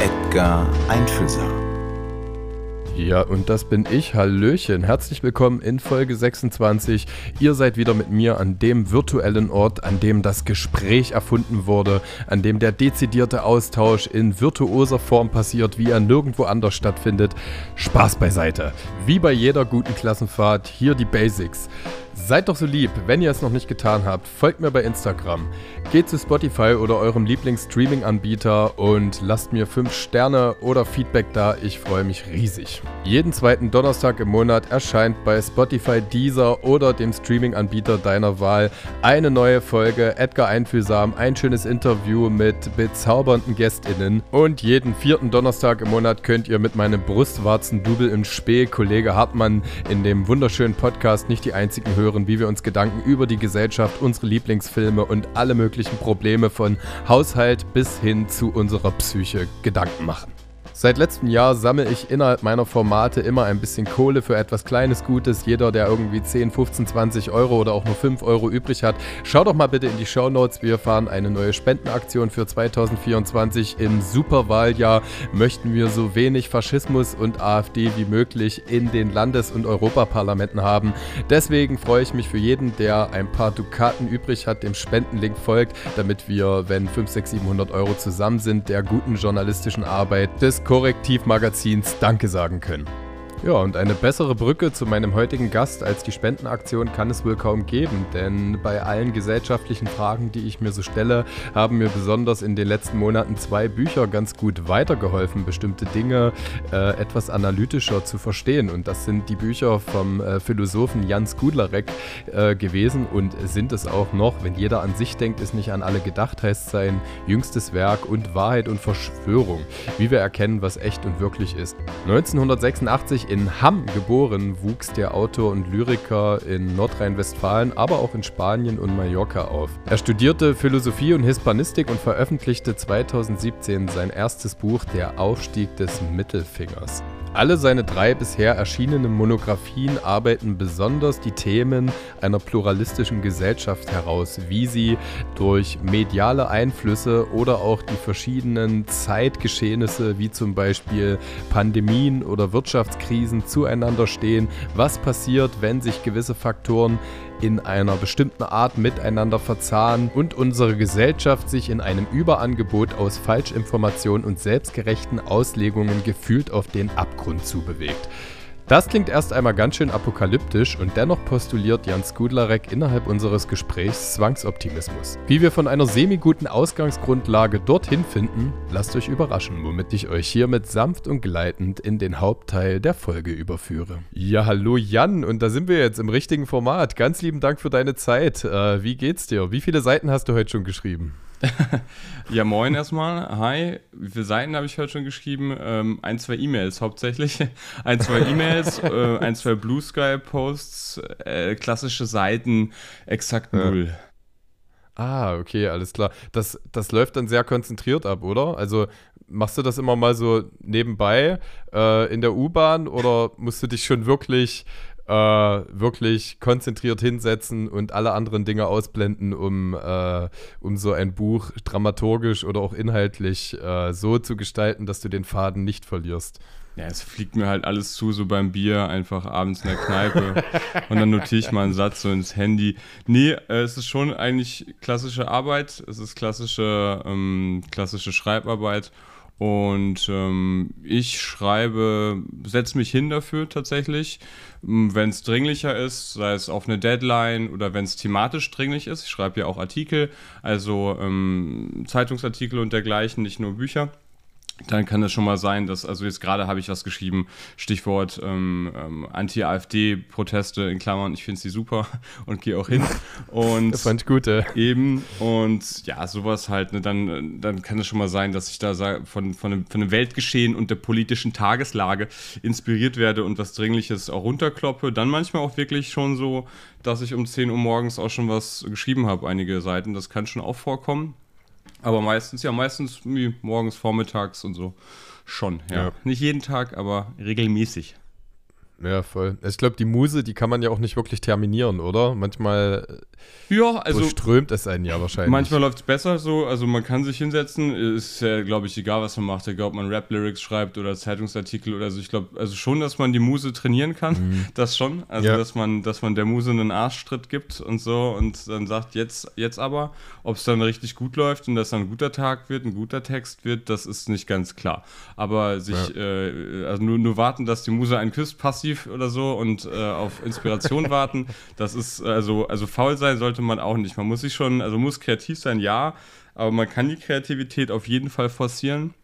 Edgar Einfühlsam. Ja, und das bin ich. Hallöchen. Herzlich willkommen in Folge 26. Ihr seid wieder mit mir an dem virtuellen Ort, an dem das Gespräch erfunden wurde, an dem der dezidierte Austausch in virtuoser Form passiert, wie er nirgendwo anders stattfindet. Spaß beiseite. Wie bei jeder guten Klassenfahrt, hier die Basics. Seid doch so lieb, wenn ihr es noch nicht getan habt, folgt mir bei Instagram. Geht zu Spotify oder eurem Lieblings-Streaming-Anbieter und lasst mir 5 Sterne oder Feedback da, ich freue mich riesig. Jeden zweiten Donnerstag im Monat erscheint bei Spotify, Deezer oder dem Streaming-Anbieter deiner Wahl eine neue Folge Edgar Einfühlsam, ein schönes Interview mit bezaubernden GästInnen und jeden vierten Donnerstag im Monat könnt ihr mit meinem Brustwarzen-Double im Spee, Kollege Hartmann, in dem wunderschönen Podcast nicht die einzigen hören hören, wie wir uns Gedanken über die Gesellschaft, unsere Lieblingsfilme und alle möglichen Probleme von Haushalt bis hin zu unserer Psyche Gedanken machen. Seit letztem Jahr sammle ich innerhalb meiner Formate immer ein bisschen Kohle für etwas kleines Gutes. Jeder, der irgendwie 10, 15, 20 Euro oder auch nur 5 Euro übrig hat, schau doch mal bitte in die Show Notes. Wir fahren eine neue Spendenaktion für 2024. Im Superwahljahr möchten wir so wenig Faschismus und AfD wie möglich in den Landes- und Europaparlamenten haben. Deswegen freue ich mich für jeden, der ein paar Dukaten übrig hat, dem Spendenlink folgt, damit wir, wenn 5, 6, 700 Euro zusammen sind, der guten journalistischen Arbeit des Korrektivmagazins Danke sagen können. Ja, und eine bessere Brücke zu meinem heutigen Gast als die Spendenaktion kann es wohl kaum geben, denn bei allen gesellschaftlichen Fragen, die ich mir so stelle, haben mir besonders in den letzten Monaten zwei Bücher ganz gut weitergeholfen, bestimmte Dinge äh, etwas analytischer zu verstehen. Und das sind die Bücher vom äh, Philosophen Jan Skudlarek äh, gewesen und sind es auch noch. Wenn jeder an sich denkt, ist nicht an alle gedacht, heißt sein jüngstes Werk und Wahrheit und Verschwörung, wie wir erkennen, was echt und wirklich ist. 1986 in Hamm geboren, wuchs der Autor und Lyriker in Nordrhein-Westfalen, aber auch in Spanien und Mallorca auf. Er studierte Philosophie und Hispanistik und veröffentlichte 2017 sein erstes Buch Der Aufstieg des Mittelfingers. Alle seine drei bisher erschienenen Monographien arbeiten besonders die Themen einer pluralistischen Gesellschaft heraus, wie sie durch mediale Einflüsse oder auch die verschiedenen Zeitgeschehnisse wie zum Beispiel Pandemien oder Wirtschaftskrisen zueinander stehen, was passiert, wenn sich gewisse Faktoren in einer bestimmten Art miteinander verzahnen und unsere Gesellschaft sich in einem Überangebot aus Falschinformationen und selbstgerechten Auslegungen gefühlt auf den Abgrund zubewegt. Das klingt erst einmal ganz schön apokalyptisch und dennoch postuliert Jan Skudlarek innerhalb unseres Gesprächs Zwangsoptimismus. Wie wir von einer semi-guten Ausgangsgrundlage dorthin finden, lasst euch überraschen, womit ich euch hiermit sanft und gleitend in den Hauptteil der Folge überführe. Ja, hallo Jan, und da sind wir jetzt im richtigen Format. Ganz lieben Dank für deine Zeit. Äh, wie geht's dir? Wie viele Seiten hast du heute schon geschrieben? Ja, moin erstmal. Hi. Wie viele Seiten habe ich heute schon geschrieben? Ähm, ein, zwei E-Mails hauptsächlich. ein, zwei E-Mails, äh, ein, zwei Blue Sky Posts, äh, klassische Seiten, exakt null. Ja. Ah, okay, alles klar. Das, das läuft dann sehr konzentriert ab, oder? Also machst du das immer mal so nebenbei äh, in der U-Bahn oder musst du dich schon wirklich äh, wirklich konzentriert hinsetzen und alle anderen Dinge ausblenden, um, äh, um so ein Buch dramaturgisch oder auch inhaltlich äh, so zu gestalten, dass du den Faden nicht verlierst. Ja, es fliegt mir halt alles zu, so beim Bier, einfach abends in der Kneipe. und dann notiere ich mal einen Satz so ins Handy. Nee, äh, es ist schon eigentlich klassische Arbeit. Es ist klassische, ähm, klassische Schreibarbeit. Und ähm, ich schreibe, setze mich hin dafür tatsächlich, wenn es dringlicher ist, sei es auf eine Deadline oder wenn es thematisch dringlich ist. Ich schreibe ja auch Artikel, also ähm, Zeitungsartikel und dergleichen, nicht nur Bücher dann kann es schon mal sein, dass, also jetzt gerade habe ich was geschrieben, Stichwort ähm, ähm, Anti-AfD-Proteste in Klammern, ich finde sie super und gehe auch hin. Und das fand ich gut, ja. Eben, und ja, sowas halt, ne, dann, dann kann es schon mal sein, dass ich da von, von, dem, von dem Weltgeschehen und der politischen Tageslage inspiriert werde und was Dringliches auch runterkloppe. Dann manchmal auch wirklich schon so, dass ich um 10 Uhr morgens auch schon was geschrieben habe, einige Seiten. Das kann schon auch vorkommen. Aber meistens, ja, meistens wie morgens, vormittags und so. Schon, ja. ja. Nicht jeden Tag, aber regelmäßig. Ja, voll. Ich glaube, die Muse, die kann man ja auch nicht wirklich terminieren, oder? Manchmal ja, also strömt es einen ja wahrscheinlich. Manchmal läuft es besser so, also man kann sich hinsetzen, ist ja, glaube ich, egal, was man macht, egal, ob man Rap-Lyrics schreibt oder Zeitungsartikel oder so. Ich glaube, also schon, dass man die Muse trainieren kann, mhm. das schon. Also, ja. dass man, dass man der Muse einen Arschtritt gibt und so und dann sagt, jetzt, jetzt aber, ob es dann richtig gut läuft und dass dann ein guter Tag wird, ein guter Text wird, das ist nicht ganz klar. Aber sich, ja. äh, also nur, nur warten, dass die Muse einen küsst, passiv oder so und äh, auf Inspiration warten, das ist, also, also faul sein sollte man auch nicht. Man muss sich schon, also muss kreativ sein, ja, aber man kann die Kreativität auf jeden Fall forcieren.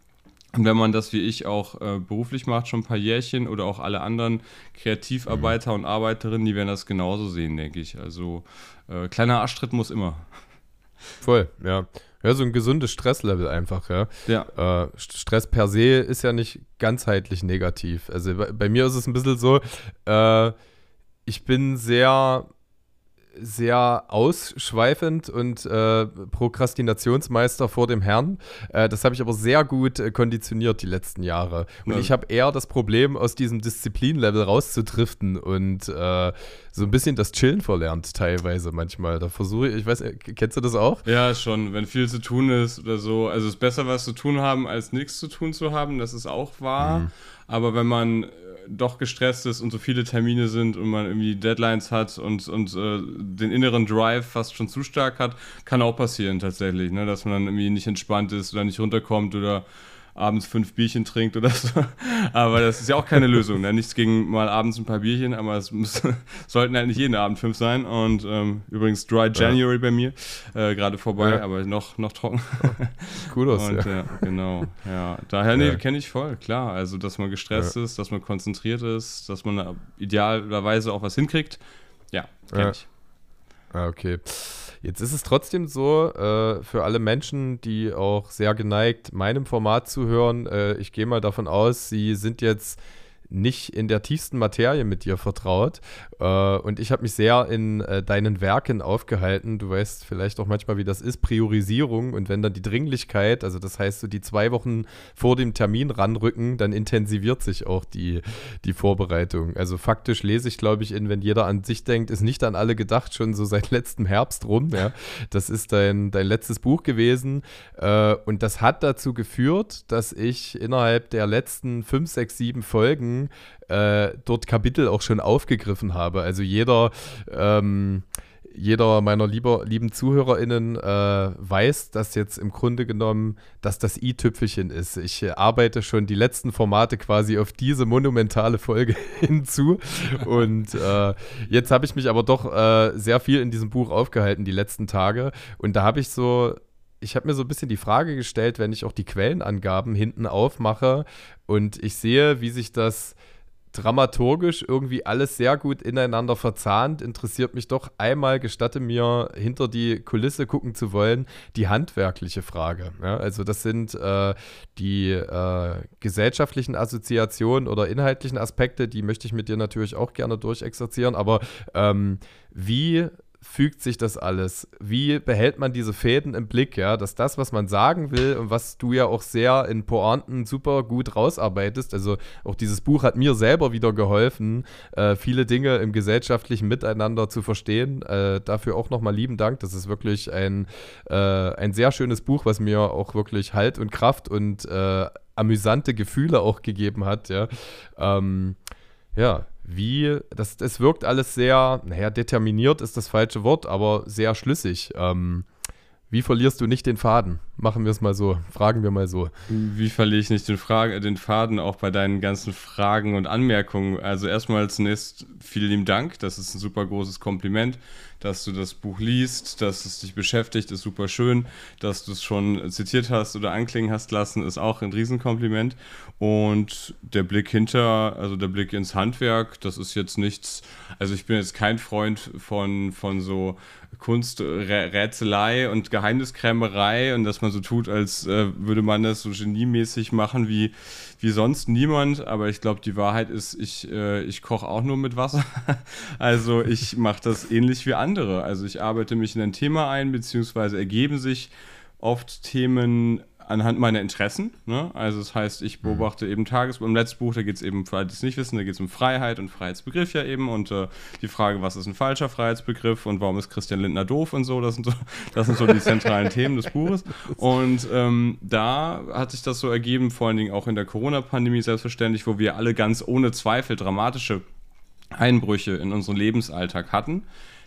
Und wenn man das wie ich auch äh, beruflich macht, schon ein paar Jährchen oder auch alle anderen Kreativarbeiter mhm. und Arbeiterinnen, die werden das genauso sehen, denke ich. Also äh, kleiner Arschtritt muss immer. Voll, ja. Ja, so ein gesundes Stresslevel einfach, ja. ja. Äh, Stress per se ist ja nicht ganzheitlich negativ. Also bei, bei mir ist es ein bisschen so, äh, ich bin sehr sehr ausschweifend und äh, Prokrastinationsmeister vor dem Herrn. Äh, das habe ich aber sehr gut äh, konditioniert die letzten Jahre. Und ja. ich habe eher das Problem, aus diesem Disziplinlevel rauszudriften und äh, so ein bisschen das Chillen verlernt teilweise manchmal. Da versuche ich, ich weiß, äh, kennst du das auch? Ja, schon. Wenn viel zu tun ist oder so. Also es ist besser, was zu tun haben, als nichts zu tun zu haben. Das ist auch wahr. Mhm. Aber wenn man doch gestresst ist und so viele Termine sind und man irgendwie Deadlines hat und, und äh, den inneren Drive fast schon zu stark hat, kann auch passieren tatsächlich, ne? dass man dann irgendwie nicht entspannt ist oder nicht runterkommt oder abends fünf Bierchen trinkt oder so. Aber das ist ja auch keine Lösung. Ne? Nichts gegen mal abends ein paar Bierchen, aber es muss, sollten halt nicht jeden Abend fünf sein. Und ähm, übrigens Dry January ja. bei mir, äh, gerade vorbei, ja. aber noch, noch trocken. aus, Und, ja. genau, ja. Daher, nee, kenne ich voll, klar. Also, dass man gestresst ist, dass man konzentriert ist, dass man idealerweise auch was hinkriegt. Ja, kenne ich. Ah, okay. Jetzt ist es trotzdem so, äh, für alle Menschen, die auch sehr geneigt, meinem Format zu hören, äh, ich gehe mal davon aus, sie sind jetzt nicht in der tiefsten Materie mit dir vertraut. Äh, und ich habe mich sehr in äh, deinen Werken aufgehalten. Du weißt vielleicht auch manchmal, wie das ist, Priorisierung. Und wenn dann die Dringlichkeit, also das heißt, so die zwei Wochen vor dem Termin ranrücken, dann intensiviert sich auch die, die Vorbereitung. Also faktisch lese ich, glaube ich, in Wenn jeder an sich denkt, ist nicht an alle gedacht, schon so seit letztem Herbst rum. Ja. Das ist dein, dein letztes Buch gewesen. Äh, und das hat dazu geführt, dass ich innerhalb der letzten fünf, sechs, sieben Folgen äh, dort Kapitel auch schon aufgegriffen habe. Also jeder, ähm, jeder meiner lieber, lieben ZuhörerInnen äh, weiß, dass jetzt im Grunde genommen, dass das i-Tüpfelchen ist. Ich äh, arbeite schon die letzten Formate quasi auf diese monumentale Folge hinzu. Und äh, jetzt habe ich mich aber doch äh, sehr viel in diesem Buch aufgehalten, die letzten Tage. Und da habe ich so ich habe mir so ein bisschen die Frage gestellt, wenn ich auch die Quellenangaben hinten aufmache und ich sehe, wie sich das dramaturgisch irgendwie alles sehr gut ineinander verzahnt, interessiert mich doch einmal, gestatte mir, hinter die Kulisse gucken zu wollen, die handwerkliche Frage. Ja, also das sind äh, die äh, gesellschaftlichen Assoziationen oder inhaltlichen Aspekte, die möchte ich mit dir natürlich auch gerne durchexerzieren, aber ähm, wie fügt sich das alles? Wie behält man diese Fäden im Blick, ja? Dass das, was man sagen will und was du ja auch sehr in Pointen super gut rausarbeitest, also auch dieses Buch hat mir selber wieder geholfen, äh, viele Dinge im gesellschaftlichen Miteinander zu verstehen. Äh, dafür auch nochmal lieben Dank. Das ist wirklich ein, äh, ein sehr schönes Buch, was mir auch wirklich Halt und Kraft und äh, amüsante Gefühle auch gegeben hat, ja. Ähm, ja, wie, das, das wirkt alles sehr, naja, determiniert ist das falsche Wort, aber sehr schlüssig. Ähm, Wie verlierst du nicht den Faden? Machen wir es mal so. Fragen wir mal so. Wie verliere ich nicht den, Frage, den Faden auch bei deinen ganzen Fragen und Anmerkungen? Also erstmal zunächst vielen lieben Dank. Das ist ein super großes Kompliment, dass du das Buch liest, dass es dich beschäftigt, ist super schön. Dass du es schon zitiert hast oder anklingen hast lassen, ist auch ein Riesenkompliment. Und der Blick hinter, also der Blick ins Handwerk, das ist jetzt nichts. Also ich bin jetzt kein Freund von, von so Kunsträtselei und Geheimniskrämerei und dass man so tut, als äh, würde man das so geniemäßig machen wie, wie sonst niemand. Aber ich glaube, die Wahrheit ist, ich, äh, ich koche auch nur mit Wasser. also ich mache das ähnlich wie andere. Also ich arbeite mich in ein Thema ein, beziehungsweise ergeben sich oft Themen anhand meiner Interessen. Ne? Also das heißt, ich mhm. beobachte mhm. eben Tagesbuch. Im letzten Buch, da geht es eben, für alle, die es nicht wissen, da geht es um Freiheit und Freiheitsbegriff ja eben und äh, die Frage, was ist ein falscher Freiheitsbegriff und warum ist Christian Lindner doof und so. Das sind so, das sind so die zentralen Themen des Buches. Und ähm, da hat sich das so ergeben, vor allen Dingen auch in der Corona-Pandemie selbstverständlich, wo wir alle ganz ohne Zweifel dramatische Einbrüche in unseren Lebensalltag hatten.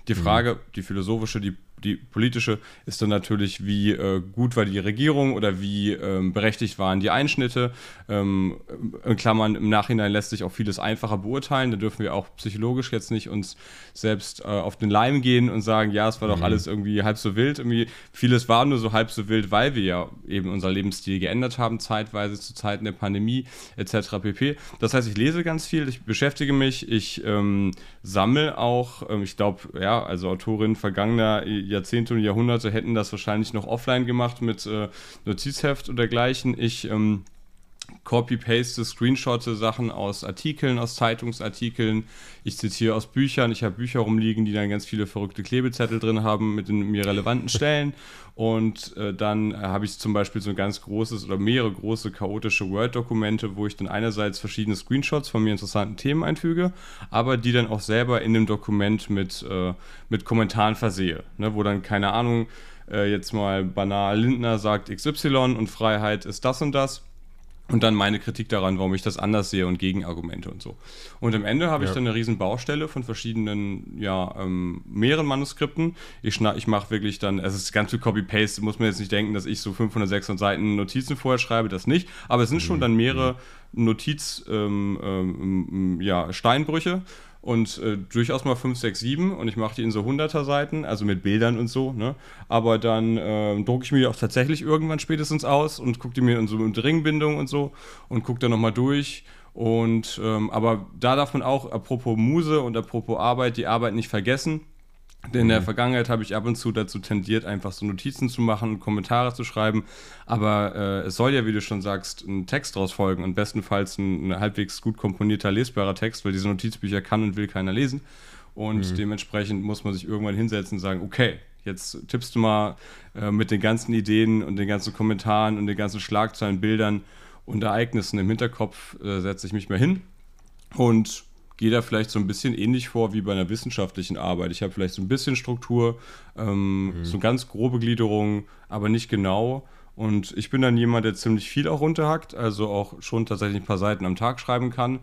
Die mhm. Frage, die philosophische, die die politische ist dann natürlich, wie äh, gut war die Regierung oder wie ähm, berechtigt waren die Einschnitte. Ähm, in Klammern, im Nachhinein lässt sich auch vieles einfacher beurteilen. Da dürfen wir auch psychologisch jetzt nicht uns selbst äh, auf den Leim gehen und sagen, ja, es war doch mhm. alles irgendwie halb so wild. Irgendwie, vieles war nur so halb so wild, weil wir ja eben unser Lebensstil geändert haben, zeitweise zu Zeiten der Pandemie etc. pp. Das heißt, ich lese ganz viel, ich beschäftige mich, ich ähm, sammle auch, ähm, ich glaube, ja, also Autorin vergangener Jahrzehnte und Jahrhunderte hätten das wahrscheinlich noch offline gemacht mit äh, Notizheft oder dergleichen. Ich ähm, copy-paste, screenshotte Sachen aus Artikeln, aus Zeitungsartikeln. Ich zitiere aus Büchern. Ich habe Bücher rumliegen, die dann ganz viele verrückte Klebezettel drin haben mit den mir relevanten Stellen. Und äh, dann äh, habe ich zum Beispiel so ein ganz großes oder mehrere große chaotische Word-Dokumente, wo ich dann einerseits verschiedene Screenshots von mir interessanten Themen einfüge, aber die dann auch selber in dem Dokument mit, äh, mit Kommentaren versehe. Ne, wo dann, keine Ahnung, äh, jetzt mal banal Lindner sagt XY und Freiheit ist das und das und dann meine Kritik daran, warum ich das anders sehe und Gegenargumente und so. Und am Ende habe ja. ich dann eine riesen Baustelle von verschiedenen, ja, ähm, mehreren Manuskripten. Ich, ich mache wirklich dann, es ist ganz viel Copy-Paste, muss man jetzt nicht denken, dass ich so 500, 600 Seiten Notizen vorher schreibe, das nicht. Aber es sind schon mhm. dann mehrere mhm. Notiz, ähm, ähm, ja, Steinbrüche und äh, durchaus mal 5, 6, 7 und ich mache die in so 100er Seiten, also mit Bildern und so, ne? Aber dann äh, drucke ich mir die auch tatsächlich irgendwann spätestens aus und gucke die mir in so mit Ringbindung und so und gucke dann nochmal durch. Und ähm, aber da darf man auch, apropos Muse und apropos Arbeit, die Arbeit nicht vergessen. In der mhm. Vergangenheit habe ich ab und zu dazu tendiert, einfach so Notizen zu machen, Kommentare zu schreiben. Aber äh, es soll ja, wie du schon sagst, ein Text daraus folgen und bestenfalls ein, ein, halbwegs gut komponierter, lesbarer Text, weil diese Notizbücher kann und will keiner lesen. Und mhm. dementsprechend muss man sich irgendwann hinsetzen und sagen, okay, jetzt tippst du mal äh, mit den ganzen Ideen und den ganzen Kommentaren und den ganzen Schlagzeilen, Bildern und Ereignissen im Hinterkopf, äh, setze ich mich mal hin und gehe da vielleicht so ein bisschen ähnlich vor wie bei einer wissenschaftlichen Arbeit. Ich habe vielleicht so ein bisschen Struktur, ähm, mhm. so ganz grobe Gliederung, aber nicht genau. Und ich bin dann jemand, der ziemlich viel auch runterhackt, also auch schon tatsächlich ein paar Seiten am Tag schreiben kann.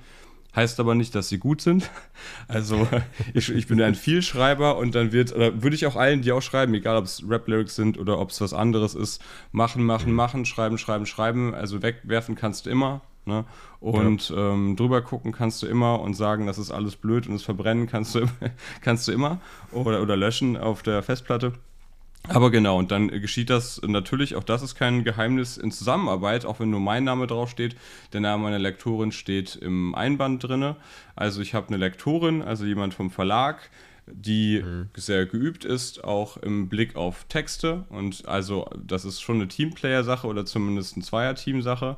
Heißt aber nicht, dass sie gut sind. Also ich, ich bin ein Vielschreiber und dann wird, oder würde ich auch allen, die auch schreiben, egal ob es Rap-Lyrics sind oder ob es was anderes ist, machen, machen, mhm. machen, schreiben, schreiben, schreiben. Also wegwerfen kannst du immer. Ne? Und ja. ähm, drüber gucken kannst du immer und sagen, das ist alles blöd und es verbrennen kannst du, kannst du immer oder, oder löschen auf der Festplatte. Aber genau, und dann geschieht das natürlich, auch das ist kein Geheimnis in Zusammenarbeit, auch wenn nur mein Name draufsteht. Der Name meiner Lektorin steht im Einband drin. Also ich habe eine Lektorin, also jemand vom Verlag, die mhm. sehr geübt ist, auch im Blick auf Texte. Und also das ist schon eine Teamplayer-Sache oder zumindest eine Zweier-Team-Sache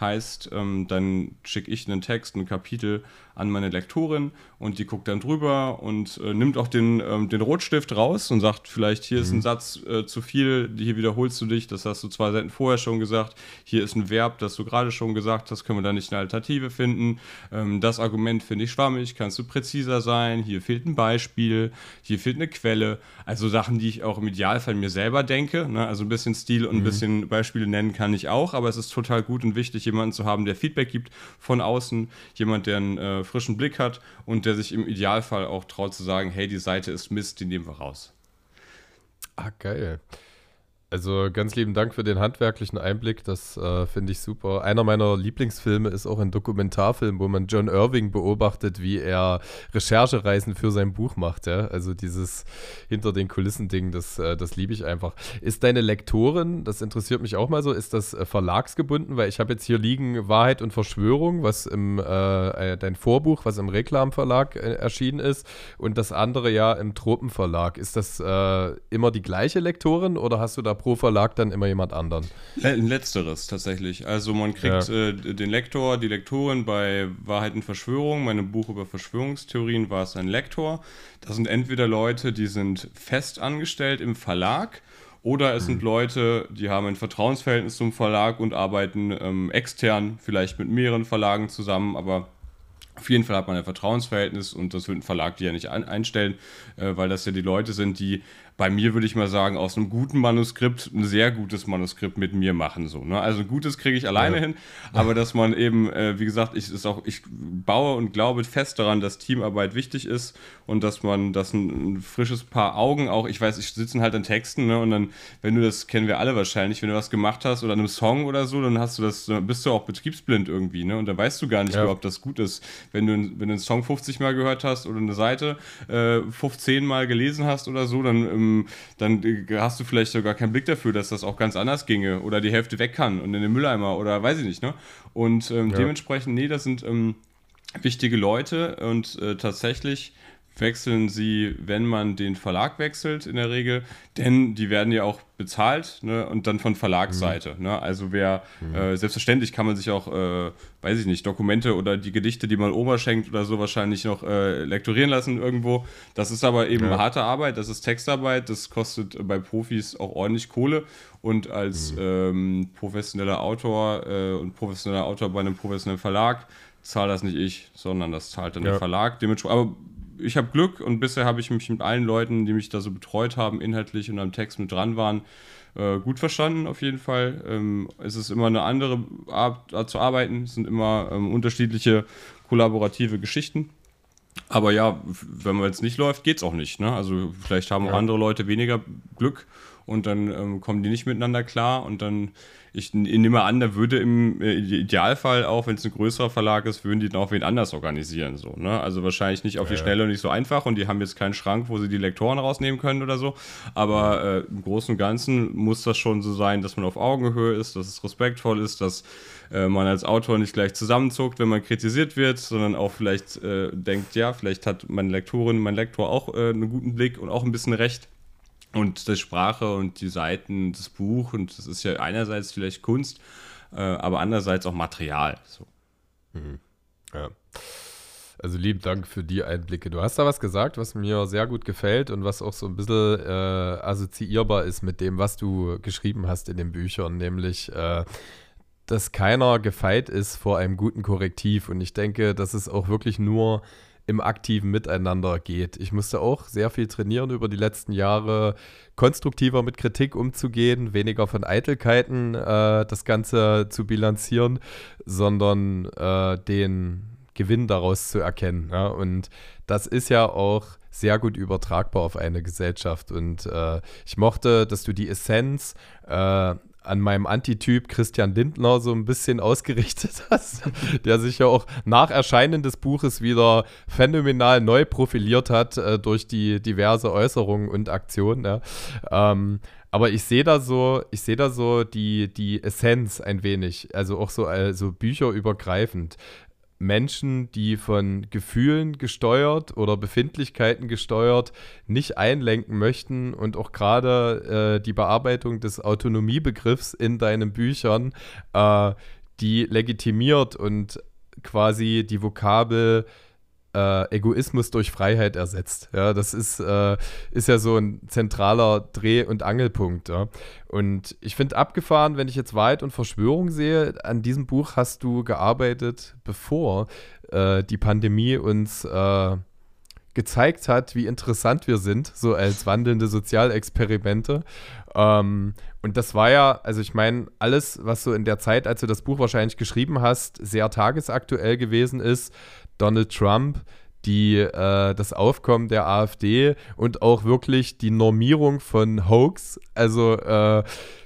heißt, ähm, dann schicke ich einen Text, ein Kapitel an meine Lektorin und die guckt dann drüber und äh, nimmt auch den, ähm, den Rotstift raus und sagt, vielleicht hier mhm. ist ein mhm. Satz äh, zu viel, hier wiederholst du dich, das hast du zwei Seiten vorher schon gesagt, hier ist ein Verb, das du gerade schon gesagt hast, können wir da nicht eine Alternative finden, ähm, das Argument finde ich schwammig, kannst du präziser sein, hier fehlt ein Beispiel, hier fehlt eine Quelle, also Sachen, die ich auch im Idealfall mir selber denke, ne? also ein bisschen Stil und ein mhm. bisschen Beispiele nennen kann ich auch, aber es ist total gut und wichtig, jemanden zu haben, der Feedback gibt von außen, jemand, der einen äh, frischen Blick hat und der sich im Idealfall auch traut zu sagen, hey, die Seite ist Mist, die nehmen wir raus. Ah, geil. Also ganz lieben Dank für den handwerklichen Einblick, das äh, finde ich super. Einer meiner Lieblingsfilme ist auch ein Dokumentarfilm, wo man John Irving beobachtet, wie er Recherchereisen für sein Buch macht. Ja? Also dieses hinter den Kulissen-Ding, das, äh, das liebe ich einfach. Ist deine Lektorin, das interessiert mich auch mal so, ist das äh, verlagsgebunden? Weil ich habe jetzt hier liegen Wahrheit und Verschwörung, was im, äh, äh, dein Vorbuch, was im Reklamverlag äh, erschienen ist und das andere ja im Tropenverlag. Ist das immer die gleiche Lektorin oder hast du da pro Verlag dann immer jemand anderen. Letzteres tatsächlich. Also man kriegt ja. äh, den Lektor, die Lektorin bei Wahrheit und Verschwörung. Meinem Buch über Verschwörungstheorien war es ein Lektor. Das sind entweder Leute, die sind fest angestellt im Verlag. Oder es mhm. sind Leute, die haben ein Vertrauensverhältnis zum Verlag und arbeiten ähm, extern, vielleicht mit mehreren Verlagen zusammen, aber auf jeden Fall hat man ein Vertrauensverhältnis und das wird ein Verlag die ja nicht einstellen, äh, weil das ja die Leute sind, die bei mir würde ich mal sagen, aus einem guten Manuskript ein sehr gutes Manuskript mit mir machen. So, ne? Also ein gutes kriege ich alleine ja. hin, aber dass man eben, äh, wie gesagt, ich, ist auch, ich baue und glaube fest daran, dass Teamarbeit wichtig ist und dass man, dass ein, ein frisches Paar Augen auch, ich weiß, ich sitze halt an Texten ne? und dann, wenn du das, kennen wir alle wahrscheinlich, wenn du was gemacht hast oder an einem Song oder so, dann hast du das, dann bist du auch betriebsblind irgendwie, ne? Und dann weißt du gar nicht ja. mehr, ob das gut ist. Wenn du, wenn du einen Song 50 Mal gehört hast oder eine Seite äh, 15 Mal gelesen hast oder so, dann ähm, dann hast du vielleicht sogar keinen Blick dafür, dass das auch ganz anders ginge oder die Hälfte weg kann und in den Mülleimer oder weiß ich nicht. Ne? Und ähm, ja. dementsprechend, nee, das sind ähm, wichtige Leute und äh, tatsächlich wechseln sie, wenn man den Verlag wechselt in der Regel, denn die werden ja auch bezahlt ne, und dann von Verlagsseite. Mhm. Ne? Also wer, mhm. äh, selbstverständlich kann man sich auch, äh, weiß ich nicht, Dokumente oder die Gedichte, die man Oma schenkt oder so wahrscheinlich noch äh, lektorieren lassen irgendwo. Das ist aber eben ja. harte Arbeit, das ist Textarbeit, das kostet bei Profis auch ordentlich Kohle und als mhm. ähm, professioneller Autor äh, und professioneller Autor bei einem professionellen Verlag zahlt das nicht ich, sondern das zahlt dann ja. der Verlag. Dementsprechend, aber ich habe Glück und bisher habe ich mich mit allen Leuten, die mich da so betreut haben, inhaltlich und am Text mit dran waren, äh, gut verstanden auf jeden Fall. Ähm, es ist immer eine andere Art, zu arbeiten, es sind immer ähm, unterschiedliche kollaborative Geschichten. Aber ja, wenn man jetzt nicht läuft, geht es auch nicht. Ne? Also vielleicht haben auch ja. andere Leute weniger Glück und dann ähm, kommen die nicht miteinander klar und dann ich nehme an, da würde im äh, Idealfall auch, wenn es ein größerer Verlag ist, würden die dann auch wen anders organisieren. So, ne? Also wahrscheinlich nicht auf die Schnelle und nicht so einfach und die haben jetzt keinen Schrank, wo sie die Lektoren rausnehmen können oder so. Aber äh, im Großen und Ganzen muss das schon so sein, dass man auf Augenhöhe ist, dass es respektvoll ist, dass äh, man als Autor nicht gleich zusammenzuckt, wenn man kritisiert wird, sondern auch vielleicht äh, denkt, ja, vielleicht hat meine Lektorin, mein Lektor auch äh, einen guten Blick und auch ein bisschen Recht und die Sprache und die Seiten, das Buch und das ist ja einerseits vielleicht Kunst, äh, aber andererseits auch Material. So. Mhm. Ja. Also lieben Dank für die Einblicke. Du hast da was gesagt, was mir sehr gut gefällt und was auch so ein bisschen äh, assoziierbar ist mit dem, was du geschrieben hast in den Büchern, nämlich äh, dass keiner gefeit ist vor einem guten Korrektiv. Und ich denke, das ist auch wirklich nur im aktiven Miteinander geht. Ich musste auch sehr viel trainieren über die letzten Jahre, konstruktiver mit Kritik umzugehen, weniger von Eitelkeiten äh, das Ganze zu bilanzieren, sondern äh, den Gewinn daraus zu erkennen. Ja? Und das ist ja auch sehr gut übertragbar auf eine Gesellschaft. Und äh, ich mochte, dass du die Essenz äh, an meinem Antityp Christian Lindner so ein bisschen ausgerichtet hast, der sich ja auch nach Erscheinen des Buches wieder phänomenal neu profiliert hat äh, durch die diverse Äußerungen und Aktionen. Ja. Ähm, aber ich sehe da so, ich sehe da so die, die Essenz ein wenig, also auch so also bücherübergreifend. Menschen, die von Gefühlen gesteuert oder Befindlichkeiten gesteuert nicht einlenken möchten und auch gerade äh, die Bearbeitung des Autonomiebegriffs in deinen Büchern, äh, die legitimiert und quasi die Vokabel äh, Egoismus durch Freiheit ersetzt. Ja, das ist, äh, ist ja so ein zentraler Dreh- und Angelpunkt. Ja. Und ich finde abgefahren, wenn ich jetzt Wahrheit und Verschwörung sehe, an diesem Buch hast du gearbeitet, bevor äh, die Pandemie uns äh, gezeigt hat, wie interessant wir sind, so als wandelnde Sozialexperimente. Ähm, und das war ja, also ich meine, alles, was so in der Zeit, als du das Buch wahrscheinlich geschrieben hast, sehr tagesaktuell gewesen ist, Donald Trump, die, äh, das Aufkommen der AfD und auch wirklich die Normierung von Hoax. Also, äh,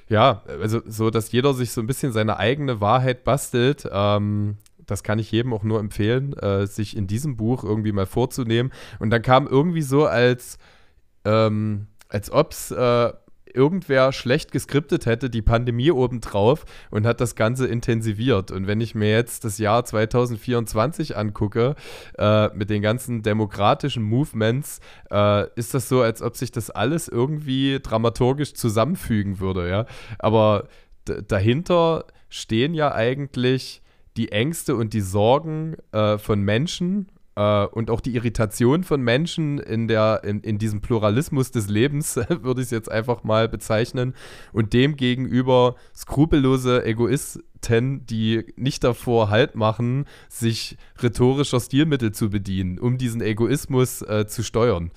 ja, also so, dass jeder sich so ein bisschen seine eigene Wahrheit bastelt. Ähm, das kann ich jedem auch nur empfehlen, äh, sich in diesem Buch irgendwie mal vorzunehmen. Und dann kam irgendwie so als, ähm, als ob es äh, irgendwer schlecht geskriptet hätte, die Pandemie obendrauf und hat das Ganze intensiviert. Und wenn ich mir jetzt das Jahr 2024 angucke, äh, mit den ganzen demokratischen Movements, äh, ist das so, als ob sich das alles irgendwie dramaturgisch zusammenfügen würde, ja. Aber dahinter stehen ja eigentlich die Ängste und die Sorgen äh, von Menschen äh, und auch die Irritation von Menschen in, der, in, in diesem Pluralismus des Lebens, würde ich es jetzt einfach mal bezeichnen, und dem gegenüber skrupellose Egoisten, die nicht davor Halt machen, sich rhetorischer Stilmittel zu bedienen, um diesen Egoismus äh, zu steuern.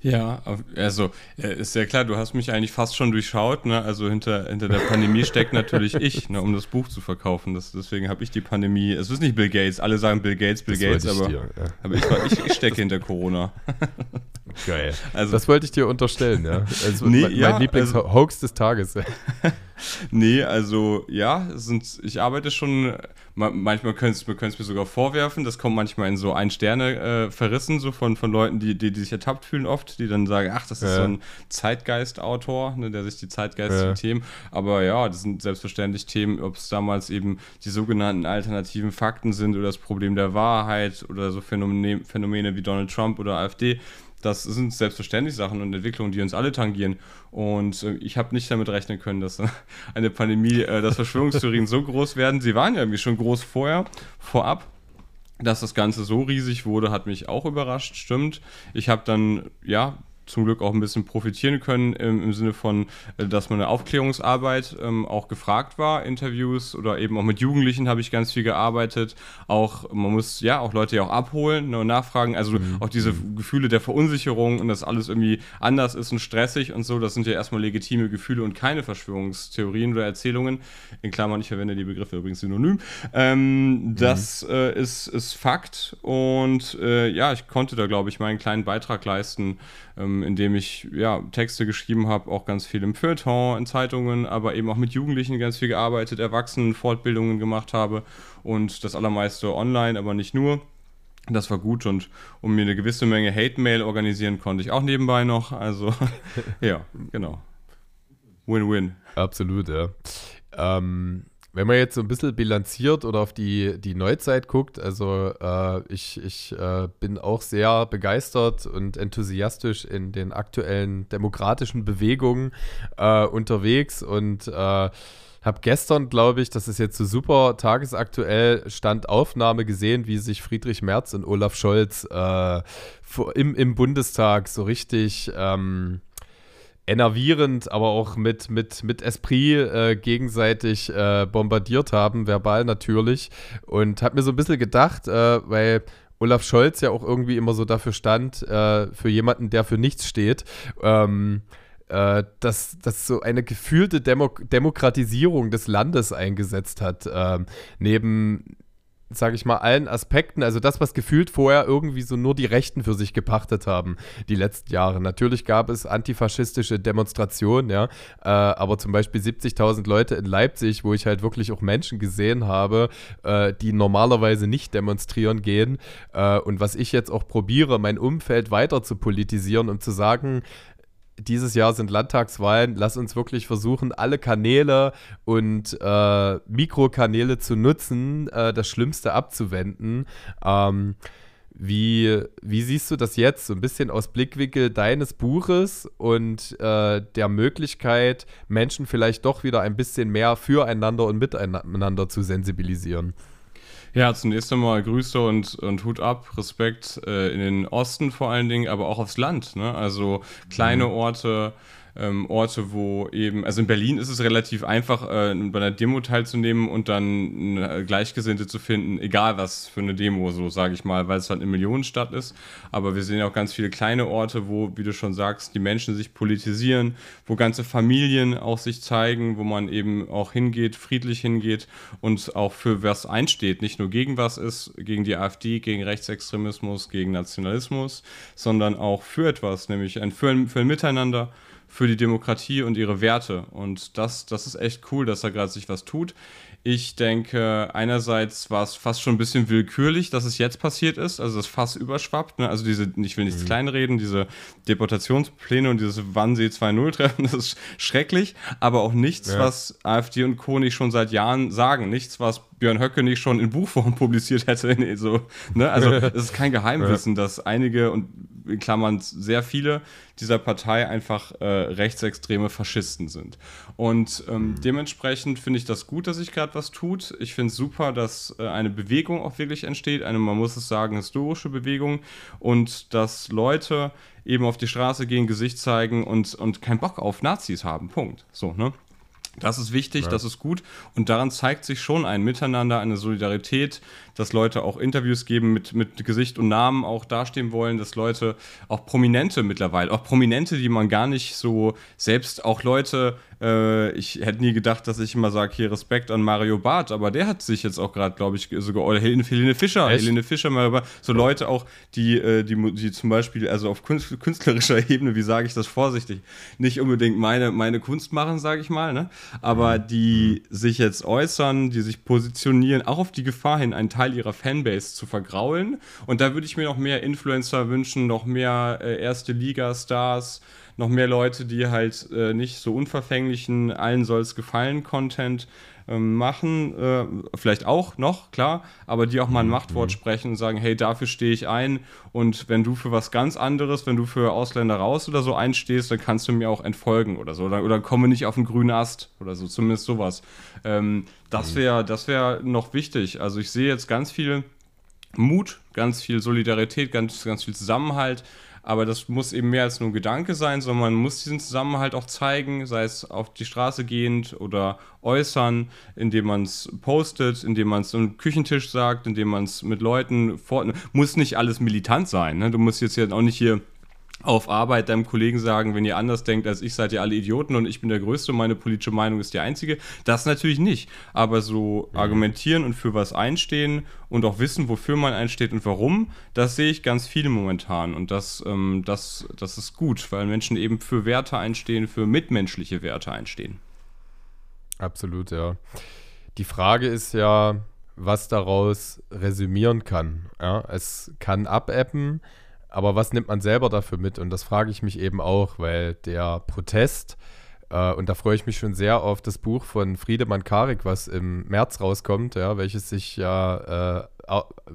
Ja, also ist ja klar, du hast mich eigentlich fast schon durchschaut. Ne? Also hinter, hinter der Pandemie steckt natürlich ich, ne, um das Buch zu verkaufen. Das, deswegen habe ich die Pandemie. Es ist nicht Bill Gates. Alle sagen Bill Gates, Bill das Gates, aber, dir, ja. aber ich, ich, ich stecke hinter Corona. Geil. Also, das wollte ich dir unterstellen, ja. Also nee, mein, ja, Lieblings-Hoax also, des Tages. nee, also ja, sind, ich arbeite schon manchmal können es mir sogar vorwerfen, das kommt manchmal in so ein Sterne äh, verrissen, so von, von Leuten, die, die, die, sich ertappt fühlen oft, die dann sagen, ach, das ist ja. so ein Zeitgeist-Autor, ne, der sich die zeitgeistigen ja. Themen, aber ja, das sind selbstverständlich Themen, ob es damals eben die sogenannten alternativen Fakten sind oder das Problem der Wahrheit oder so Phänomene, Phänomene wie Donald Trump oder AfD, das sind selbstverständlich Sachen und Entwicklungen, die uns alle tangieren. Und äh, ich habe nicht damit rechnen können, dass eine Pandemie, äh, dass Verschwörungstheorien so groß werden. Sie waren ja irgendwie schon groß vorher, vorab. Dass das Ganze so riesig wurde, hat mich auch überrascht, stimmt. Ich habe dann, ja, zum Glück auch ein bisschen profitieren können im, im Sinne von, äh, dass meine Aufklärungsarbeit ähm, auch gefragt war, Interviews oder eben auch mit Jugendlichen habe ich ganz viel gearbeitet. Auch man muss ja auch Leute ja auch abholen ne, und nachfragen. Also mhm. auch diese mhm. Gefühle der Verunsicherung und dass alles irgendwie anders ist und stressig und so, das sind ja erstmal legitime Gefühle und keine Verschwörungstheorien oder Erzählungen. In Klammern, ich verwende die Begriffe übrigens synonym. Ähm, mhm. Das äh, ist, ist Fakt und äh, ja, ich konnte da, glaube ich, meinen kleinen Beitrag leisten ähm, indem ich ja, Texte geschrieben habe, auch ganz viel im Feuilleton, in Zeitungen, aber eben auch mit Jugendlichen ganz viel gearbeitet, Erwachsenen Fortbildungen gemacht habe und das allermeiste online, aber nicht nur. Das war gut und um mir eine gewisse Menge Hate-Mail organisieren konnte ich auch nebenbei noch. Also ja, genau. Win-win. Absolut, ja. Ähm, wenn man jetzt so ein bisschen bilanziert oder auf die, die Neuzeit guckt, also äh, ich, ich äh, bin auch sehr begeistert und enthusiastisch in den aktuellen demokratischen Bewegungen äh, unterwegs und äh, habe gestern, glaube ich, das ist jetzt so super tagesaktuell, Standaufnahme gesehen, wie sich Friedrich Merz und Olaf Scholz äh, im, im Bundestag so richtig ähm, enervierend, aber auch mit, mit, mit Esprit äh, gegenseitig äh, bombardiert haben, verbal natürlich. Und habe mir so ein bisschen gedacht, äh, weil Olaf Scholz ja auch irgendwie immer so dafür stand, äh, für jemanden, der für nichts steht. Ähm, äh, dass, dass so eine gefühlte Demo Demokratisierung des Landes eingesetzt hat. Ähm, neben sage ich mal, allen Aspekten, also das, was gefühlt vorher irgendwie so nur die Rechten für sich gepachtet haben, die letzten Jahre. Natürlich gab es antifaschistische Demonstrationen, ja, äh, aber zum Beispiel 70.000 Leute in Leipzig, wo ich halt wirklich auch Menschen gesehen habe, äh, die normalerweise nicht demonstrieren gehen. Äh, und was ich jetzt auch probiere, mein Umfeld weiter zu politisieren und zu sagen, dieses Jahr sind Landtagswahlen. Lass uns wirklich versuchen, alle Kanäle und äh, Mikrokanäle zu nutzen, äh, das Schlimmste abzuwenden. Ähm, wie, wie siehst du das jetzt, so ein bisschen aus Blickwinkel deines Buches und äh, der Möglichkeit, Menschen vielleicht doch wieder ein bisschen mehr füreinander und miteinander zu sensibilisieren? Ja, zunächst einmal Grüße und, und Hut ab, Respekt äh, in den Osten vor allen Dingen, aber auch aufs Land. Ne? Also kleine mhm. Orte, ähm, Orte, wo eben, also in Berlin ist es relativ einfach, äh, bei einer Demo teilzunehmen und dann äh, Gleichgesinnte zu finden, egal was für eine Demo, so sage ich mal, weil es halt eine Millionenstadt ist. Aber wir sehen auch ganz viele kleine Orte, wo, wie du schon sagst, die Menschen sich politisieren, wo ganze Familien auch sich zeigen, wo man eben auch hingeht, friedlich hingeht und auch für was einsteht, nicht nur gegen was ist, gegen die AfD, gegen Rechtsextremismus, gegen Nationalismus, sondern auch für etwas, nämlich ein, für, ein, für ein Miteinander für die Demokratie und ihre Werte. Und das, das ist echt cool, dass da gerade sich was tut. Ich denke, einerseits war es fast schon ein bisschen willkürlich, dass es jetzt passiert ist, also das Fass überschwappt. Ne? Also diese, ich will nichts mhm. kleinreden, diese Deportationspläne und dieses Wannsee 2.0 treffen, das ist schrecklich, aber auch nichts, ja. was AfD und Co. nicht schon seit Jahren sagen. Nichts, was Björn Höcke nicht schon in Buchform publiziert hätte. Nee, so, ne? Also es ist kein Geheimwissen, dass einige und in Klammern sehr viele dieser Partei einfach äh, rechtsextreme Faschisten sind. Und ähm, mhm. dementsprechend finde ich das gut, dass sich gerade was tut. Ich finde es super, dass äh, eine Bewegung auch wirklich entsteht, eine, man muss es sagen, historische Bewegung und dass Leute eben auf die Straße gehen, Gesicht zeigen und, und keinen Bock auf Nazis haben. Punkt. So, ne? Das ist wichtig, ja. das ist gut. Und daran zeigt sich schon ein Miteinander, eine Solidarität, dass Leute auch Interviews geben mit, mit Gesicht und Namen auch dastehen wollen, dass Leute, auch Prominente mittlerweile, auch Prominente, die man gar nicht so, selbst auch Leute, äh, ich hätte nie gedacht, dass ich immer sage, hier Respekt an Mario Barth, aber der hat sich jetzt auch gerade, glaube ich, sogar, oder Helene, Helene Fischer, Echt? Helene Fischer mal über, so Leute auch, die, äh, die, die zum Beispiel, also auf künstlerischer Ebene, wie sage ich das vorsichtig, nicht unbedingt meine, meine Kunst machen, sage ich mal, ne? aber mhm. die sich jetzt äußern, die sich positionieren, auch auf die Gefahr hin, ein Teil Teil ihrer Fanbase zu vergraulen. Und da würde ich mir noch mehr Influencer wünschen, noch mehr äh, erste Liga-Stars, noch mehr Leute, die halt äh, nicht so unverfänglichen, allen soll es gefallen Content machen, äh, vielleicht auch noch, klar, aber die auch mal ein mhm. Machtwort mhm. sprechen und sagen, hey, dafür stehe ich ein und wenn du für was ganz anderes, wenn du für Ausländer raus oder so einstehst, dann kannst du mir auch entfolgen oder so oder, oder komme nicht auf den grünen Ast oder so, zumindest sowas. Ähm, das mhm. wäre das wär noch wichtig. Also ich sehe jetzt ganz viel Mut, ganz viel Solidarität, ganz, ganz viel Zusammenhalt aber das muss eben mehr als nur ein Gedanke sein, sondern man muss diesen Zusammenhalt auch zeigen, sei es auf die Straße gehend oder äußern, indem man es postet, indem man es am Küchentisch sagt, indem man es mit Leuten fort. Muss nicht alles militant sein. Ne? Du musst jetzt ja auch nicht hier auf Arbeit deinem Kollegen sagen, wenn ihr anders denkt als ich, seid ihr alle Idioten und ich bin der Größte und meine politische Meinung ist die einzige. Das natürlich nicht. Aber so mhm. argumentieren und für was einstehen und auch wissen, wofür man einsteht und warum, das sehe ich ganz viel momentan. Und das, ähm, das, das ist gut, weil Menschen eben für Werte einstehen, für mitmenschliche Werte einstehen. Absolut, ja. Die Frage ist ja, was daraus resümieren kann. Ja, es kann abappen, aber was nimmt man selber dafür mit? Und das frage ich mich eben auch, weil der Protest, äh, und da freue ich mich schon sehr auf das Buch von Friedemann Karik, was im März rauskommt, ja, welches sich ja äh,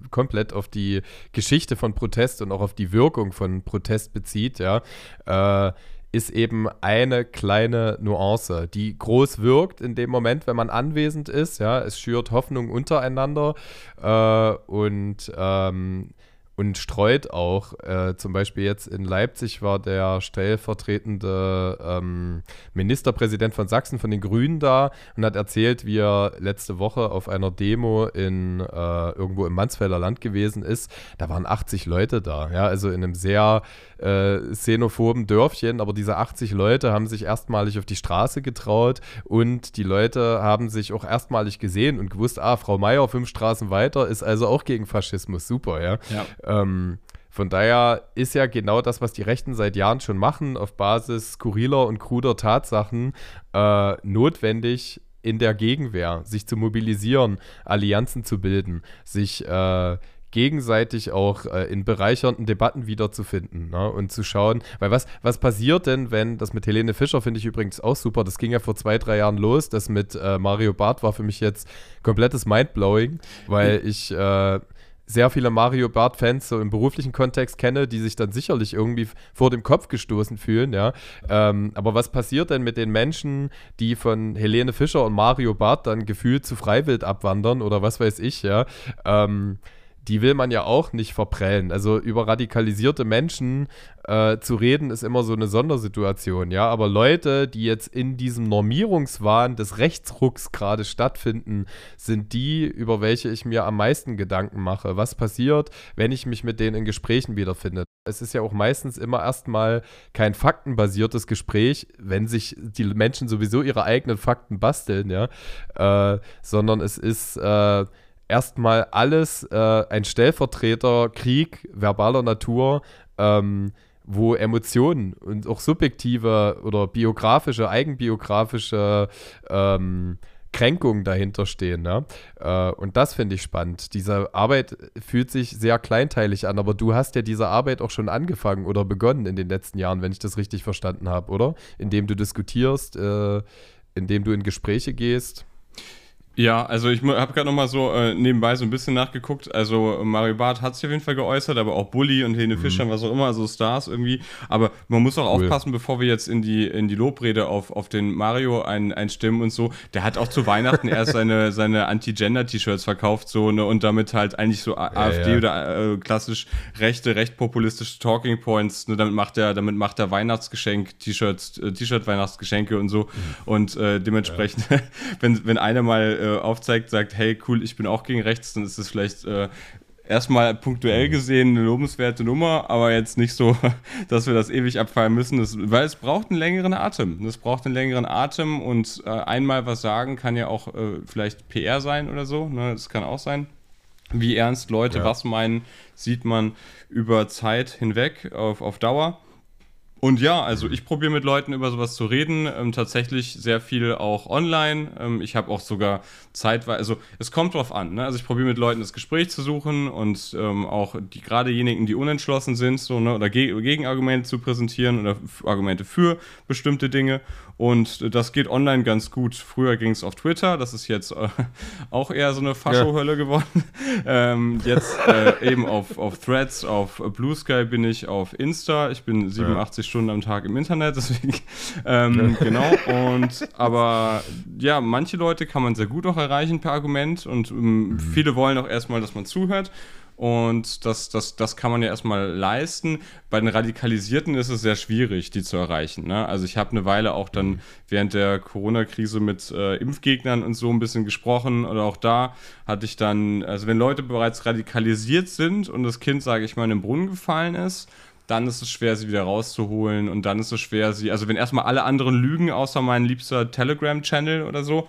komplett auf die Geschichte von Protest und auch auf die Wirkung von Protest bezieht, ja, äh, ist eben eine kleine Nuance, die groß wirkt in dem Moment, wenn man anwesend ist. Ja, es schürt Hoffnung untereinander äh, und ähm, und streut auch. Äh, zum Beispiel jetzt in Leipzig war der stellvertretende ähm, Ministerpräsident von Sachsen von den Grünen da und hat erzählt, wie er letzte Woche auf einer Demo in äh, irgendwo im Mansfelder Land gewesen ist. Da waren 80 Leute da, ja, also in einem sehr äh, xenophoben Dörfchen, aber diese 80 Leute haben sich erstmalig auf die Straße getraut und die Leute haben sich auch erstmalig gesehen und gewusst, ah, Frau Meier fünf Straßen weiter ist also auch gegen Faschismus, super, ja. ja. Ähm, von daher ist ja genau das, was die Rechten seit Jahren schon machen, auf Basis skurriler und kruder Tatsachen äh, notwendig in der Gegenwehr, sich zu mobilisieren, Allianzen zu bilden, sich äh, gegenseitig auch äh, in bereichernden Debatten wiederzufinden ne? und zu schauen, weil was, was passiert denn, wenn, das mit Helene Fischer finde ich übrigens auch super, das ging ja vor zwei, drei Jahren los, das mit äh, Mario Barth war für mich jetzt komplettes Mindblowing, weil ich äh, sehr viele Mario Bart-Fans so im beruflichen Kontext kenne, die sich dann sicherlich irgendwie vor dem Kopf gestoßen fühlen, ja. Ähm, aber was passiert denn mit den Menschen, die von Helene Fischer und Mario Bart dann gefühlt zu Freiwild abwandern oder was weiß ich, ja? Ähm, die will man ja auch nicht verprellen. Also über radikalisierte Menschen äh, zu reden, ist immer so eine Sondersituation, ja. Aber Leute, die jetzt in diesem Normierungswahn des Rechtsrucks gerade stattfinden, sind die, über welche ich mir am meisten Gedanken mache. Was passiert, wenn ich mich mit denen in Gesprächen wiederfinde? Es ist ja auch meistens immer erstmal kein faktenbasiertes Gespräch, wenn sich die Menschen sowieso ihre eigenen Fakten basteln, ja, äh, sondern es ist äh, erstmal alles äh, ein Stellvertreterkrieg verbaler Natur, ähm, wo Emotionen und auch subjektive oder biografische, eigenbiografische ähm, Kränkungen dahinter stehen. Ne? Äh, und das finde ich spannend. Diese Arbeit fühlt sich sehr kleinteilig an, aber du hast ja diese Arbeit auch schon angefangen oder begonnen in den letzten Jahren, wenn ich das richtig verstanden habe, oder? Indem du diskutierst, äh, indem du in Gespräche gehst. Ja, also ich habe gerade nochmal so äh, nebenbei so ein bisschen nachgeguckt. Also Mario Barth hat sich auf jeden Fall geäußert, aber auch Bully und Helene mhm. Fischer, was auch immer, also Stars irgendwie. Aber man muss auch cool. aufpassen, bevor wir jetzt in die, in die Lobrede auf, auf den Mario ein, einstimmen und so. Der hat auch zu Weihnachten erst seine, seine Anti-Gender-T-Shirts verkauft so ne, und damit halt eigentlich so ja, AfD ja. oder äh, klassisch rechte, recht populistische Talking Points. Ne, damit macht er, damit macht er Weihnachtsgeschenk, T-Shirts, äh, T-Shirt-Weihnachtsgeschenke und so. Mhm. Und äh, dementsprechend, ja. wenn, wenn einer mal äh, aufzeigt, sagt, hey, cool, ich bin auch gegen rechts, dann ist das vielleicht äh, erstmal punktuell gesehen eine lobenswerte Nummer, aber jetzt nicht so, dass wir das ewig abfallen müssen, das, weil es braucht einen längeren Atem. Es braucht einen längeren Atem und äh, einmal was sagen kann ja auch äh, vielleicht PR sein oder so, ne? das kann auch sein. Wie ernst Leute ja. was meinen, sieht man über Zeit hinweg auf, auf Dauer. Und ja, also ich probiere mit Leuten über sowas zu reden, ähm, tatsächlich sehr viel auch online. Ähm, ich habe auch sogar zeitweise, also es kommt drauf an. Ne? Also ich probiere mit Leuten das Gespräch zu suchen und ähm, auch die gerade diejenigen, die unentschlossen sind, so ne, oder Ge Gegenargumente zu präsentieren oder Argumente für bestimmte Dinge. Und das geht online ganz gut. Früher ging es auf Twitter, das ist jetzt äh, auch eher so eine Fascho-Hölle ja. geworden. ähm, jetzt äh, eben auf, auf Threads, auf Blue Sky bin ich, auf Insta. Ich bin 87 ja. Stunden am Tag im Internet, deswegen ähm, genau. Und aber ja, manche Leute kann man sehr gut auch erreichen per Argument und ähm, mhm. viele wollen auch erstmal, dass man zuhört. Und das, das, das kann man ja erstmal leisten. Bei den Radikalisierten ist es sehr schwierig, die zu erreichen. Ne? Also ich habe eine Weile auch dann während der Corona-Krise mit äh, Impfgegnern und so ein bisschen gesprochen. Oder auch da hatte ich dann, also wenn Leute bereits radikalisiert sind und das Kind, sage ich mal, in den Brunnen gefallen ist, dann ist es schwer, sie wieder rauszuholen und dann ist es schwer, sie, also wenn erstmal alle anderen lügen, außer mein liebster Telegram-Channel oder so,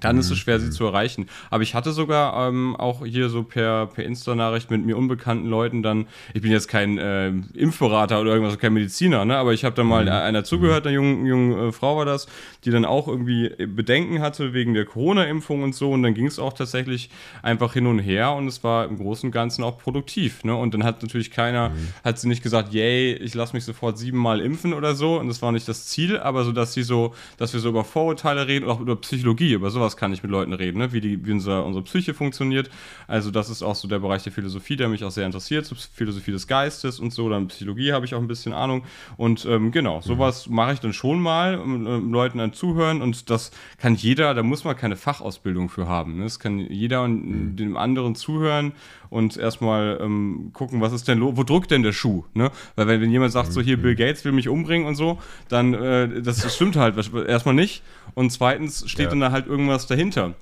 dann ist es schwer, sie mhm. zu erreichen. Aber ich hatte sogar ähm, auch hier so per, per Insta-Nachricht mit mir unbekannten Leuten dann, ich bin jetzt kein äh, Impfberater oder irgendwas, kein Mediziner, ne? aber ich habe da mal mhm. einer zugehört, eine junge, junge äh, Frau war das, die dann auch irgendwie Bedenken hatte wegen der Corona-Impfung und so und dann ging es auch tatsächlich einfach hin und her und es war im Großen und Ganzen auch produktiv. Ne? Und dann hat natürlich keiner, mhm. hat sie nicht gesagt, yay, ich lasse mich sofort siebenmal impfen oder so und das war nicht das Ziel, aber so, dass sie so, dass wir so über Vorurteile reden, auch über Psychologie, über sowas sowas kann ich mit Leuten reden, ne? wie, die, wie unser, unsere Psyche funktioniert. Also das ist auch so der Bereich der Philosophie, der mich auch sehr interessiert, so Philosophie des Geistes und so. Dann Psychologie habe ich auch ein bisschen Ahnung. Und ähm, genau, mhm. sowas mache ich dann schon mal, um, um, Leuten dann zuhören. Und das kann jeder, da muss man keine Fachausbildung für haben. Ne? Das kann jeder mhm. dem anderen zuhören und erstmal ähm, gucken, was ist denn los, wo drückt denn der Schuh? Ne? Weil wenn, wenn jemand sagt, so hier Bill Gates will mich umbringen und so, dann äh, das, stimmt halt erstmal nicht. Und zweitens steht ja. dann da halt irgendwas dahinter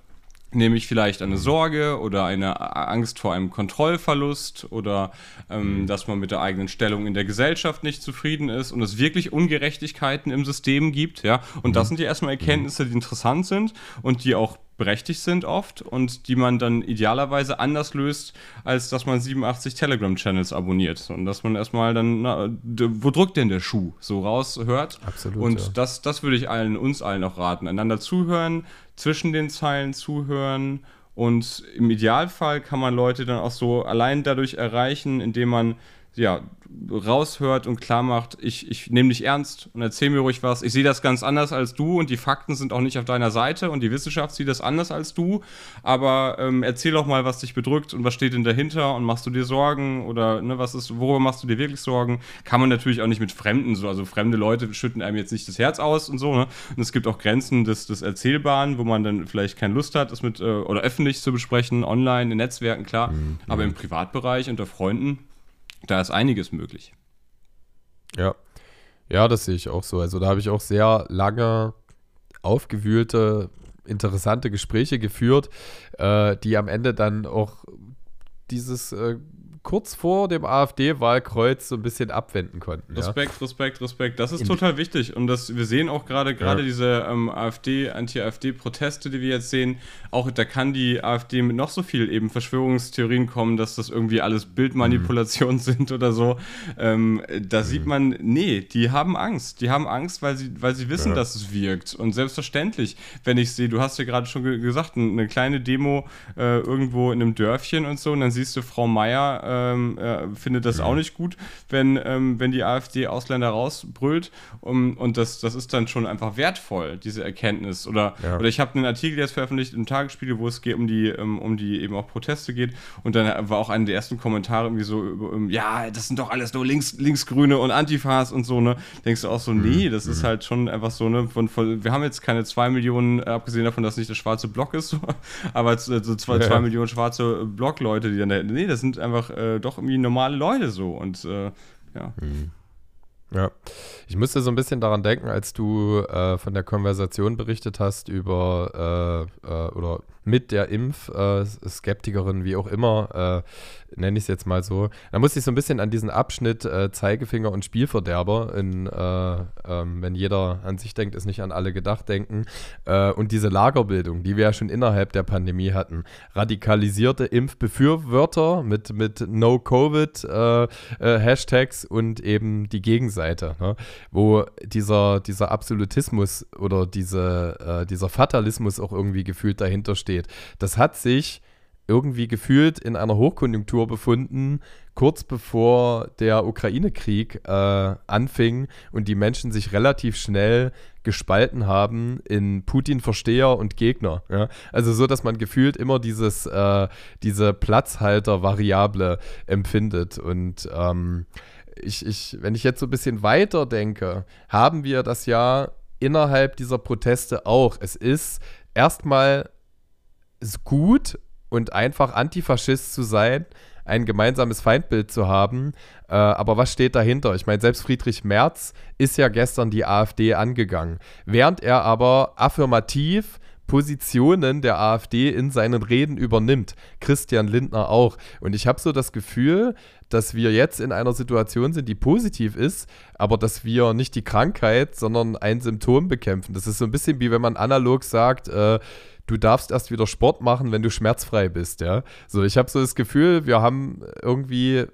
nämlich vielleicht eine Sorge oder eine Angst vor einem Kontrollverlust oder ähm, mhm. dass man mit der eigenen Stellung in der Gesellschaft nicht zufrieden ist und es wirklich Ungerechtigkeiten im System gibt, ja. Und das mhm. sind ja erstmal Erkenntnisse, die interessant sind und die auch berechtigt sind oft und die man dann idealerweise anders löst, als dass man 87 Telegram-Channels abonniert. Und dass man erstmal dann, na, wo drückt denn der Schuh? So raushört. Absolut. Und ja. das, das würde ich allen, uns allen auch raten. Einander zuhören, zwischen den Zeilen zuhören und im Idealfall kann man Leute dann auch so allein dadurch erreichen, indem man ja, raushört und klar macht, ich, ich nehme dich ernst und erzähl mir ruhig was. Ich sehe das ganz anders als du und die Fakten sind auch nicht auf deiner Seite und die Wissenschaft sieht das anders als du. Aber ähm, erzähl doch mal, was dich bedrückt und was steht denn dahinter und machst du dir Sorgen oder ne, was ist, worüber machst du dir wirklich Sorgen? Kann man natürlich auch nicht mit Fremden so, also fremde Leute schütten einem jetzt nicht das Herz aus und so. Ne? Und es gibt auch Grenzen des, des Erzählbaren, wo man dann vielleicht keine Lust hat, das mit äh, oder öffentlich zu besprechen, online in Netzwerken klar, mhm. aber im Privatbereich unter Freunden da ist einiges möglich. Ja. Ja, das sehe ich auch so. Also da habe ich auch sehr lange aufgewühlte, interessante Gespräche geführt, äh, die am Ende dann auch dieses äh, kurz vor dem AfD-Wahlkreuz so ein bisschen abwenden konnten. Respekt, ja. Respekt, Respekt. Das ist total wichtig. Und das, wir sehen auch gerade, gerade ja. diese ähm, AfD, Anti-AfD-Proteste, die wir jetzt sehen, auch da kann die AfD mit noch so viel eben Verschwörungstheorien kommen, dass das irgendwie alles Bildmanipulationen mhm. sind oder so. Ähm, da mhm. sieht man, nee, die haben Angst. Die haben Angst, weil sie, weil sie wissen, ja. dass es wirkt. Und selbstverständlich, wenn ich sehe, du hast ja gerade schon gesagt, eine kleine Demo äh, irgendwo in einem Dörfchen und so, und dann siehst du Frau Meier, ähm, äh, findet das auch nicht gut, wenn, ähm, wenn die AfD Ausländer rausbrüllt. Um, und das, das ist dann schon einfach wertvoll, diese Erkenntnis. Oder, ja. oder ich habe einen Artikel jetzt veröffentlicht im Tagesspiegel, wo es geht um die, um, um die eben auch Proteste geht. Und dann war auch einer der ersten Kommentare irgendwie so, ja, das sind doch alles nur Links, Linksgrüne und Antifas und so, ne? Denkst du auch so, mhm. nee, das mhm. ist halt schon einfach so, ne? Von, von, wir haben jetzt keine zwei Millionen, abgesehen davon, dass nicht der schwarze Block ist, aber so zwei, ja. zwei Millionen schwarze Blockleute, die dann, nee, das sind einfach äh, doch irgendwie normale Leute so und äh, ja. Mhm. Ja, ich musste so ein bisschen daran denken, als du äh, von der Konversation berichtet hast über äh, äh, oder mit der Impf-Skeptikerin, wie auch immer, äh, nenne ich es jetzt mal so. Da musste ich so ein bisschen an diesen Abschnitt äh, Zeigefinger und Spielverderber, in, äh, ähm, wenn jeder an sich denkt, ist nicht an alle gedacht denken. Äh, und diese Lagerbildung, die wir ja schon innerhalb der Pandemie hatten. Radikalisierte Impfbefürworter mit, mit No-Covid-Hashtags äh, äh, und eben die Gegenseite, ne? wo dieser, dieser Absolutismus oder diese, dieser Fatalismus auch irgendwie gefühlt dahinter steht steht. Das hat sich irgendwie gefühlt in einer Hochkonjunktur befunden, kurz bevor der Ukraine-Krieg äh, anfing und die Menschen sich relativ schnell gespalten haben in Putin-Versteher und Gegner. Ja? Also so, dass man gefühlt immer dieses, äh, diese Platzhalter-Variable empfindet. Und ähm, ich, ich, wenn ich jetzt so ein bisschen weiter denke, haben wir das ja innerhalb dieser Proteste auch. Es ist erstmal gut und einfach Antifaschist zu sein, ein gemeinsames Feindbild zu haben. Äh, aber was steht dahinter? Ich meine, selbst Friedrich Merz ist ja gestern die AfD angegangen. Während er aber affirmativ Positionen der AfD in seinen Reden übernimmt. Christian Lindner auch. Und ich habe so das Gefühl, dass wir jetzt in einer Situation sind, die positiv ist, aber dass wir nicht die Krankheit, sondern ein Symptom bekämpfen. Das ist so ein bisschen wie wenn man analog sagt, äh, du darfst erst wieder Sport machen, wenn du schmerzfrei bist, ja. So, ich habe so das Gefühl, wir haben irgendwie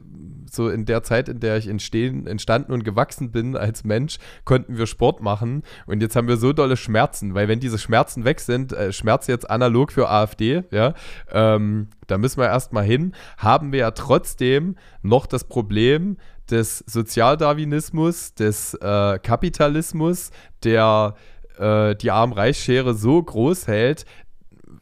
so in der Zeit, in der ich entstehen, entstanden und gewachsen bin als Mensch, konnten wir Sport machen und jetzt haben wir so dolle Schmerzen, weil wenn diese Schmerzen weg sind, äh, Schmerz jetzt analog für AfD, ja, ähm, da müssen wir erstmal hin, haben wir ja trotzdem noch das Problem des Sozialdarwinismus, des äh, Kapitalismus, der äh, die Arm-Reich-Schere so groß hält,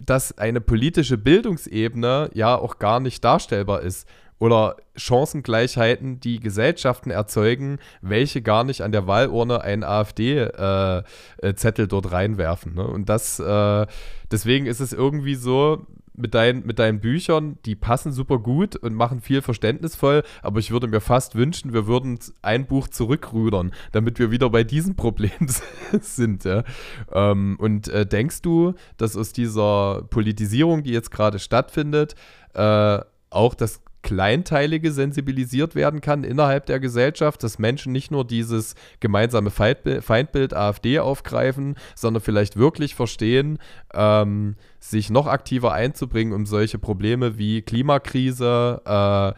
dass eine politische Bildungsebene ja auch gar nicht darstellbar ist. Oder Chancengleichheiten, die Gesellschaften erzeugen, welche gar nicht an der Wahlurne einen AfD-Zettel äh, äh dort reinwerfen. Ne? Und das, äh, deswegen ist es irgendwie so, mit, dein, mit deinen Büchern, die passen super gut und machen viel verständnisvoll, aber ich würde mir fast wünschen, wir würden ein Buch zurückrudern, damit wir wieder bei diesem Problem sind. Ja? Ähm, und äh, denkst du, dass aus dieser Politisierung, die jetzt gerade stattfindet, äh, auch das Kleinteilige sensibilisiert werden kann innerhalb der Gesellschaft, dass Menschen nicht nur dieses gemeinsame Feindbild AfD aufgreifen, sondern vielleicht wirklich verstehen, ähm, sich noch aktiver einzubringen, um solche Probleme wie Klimakrise, äh,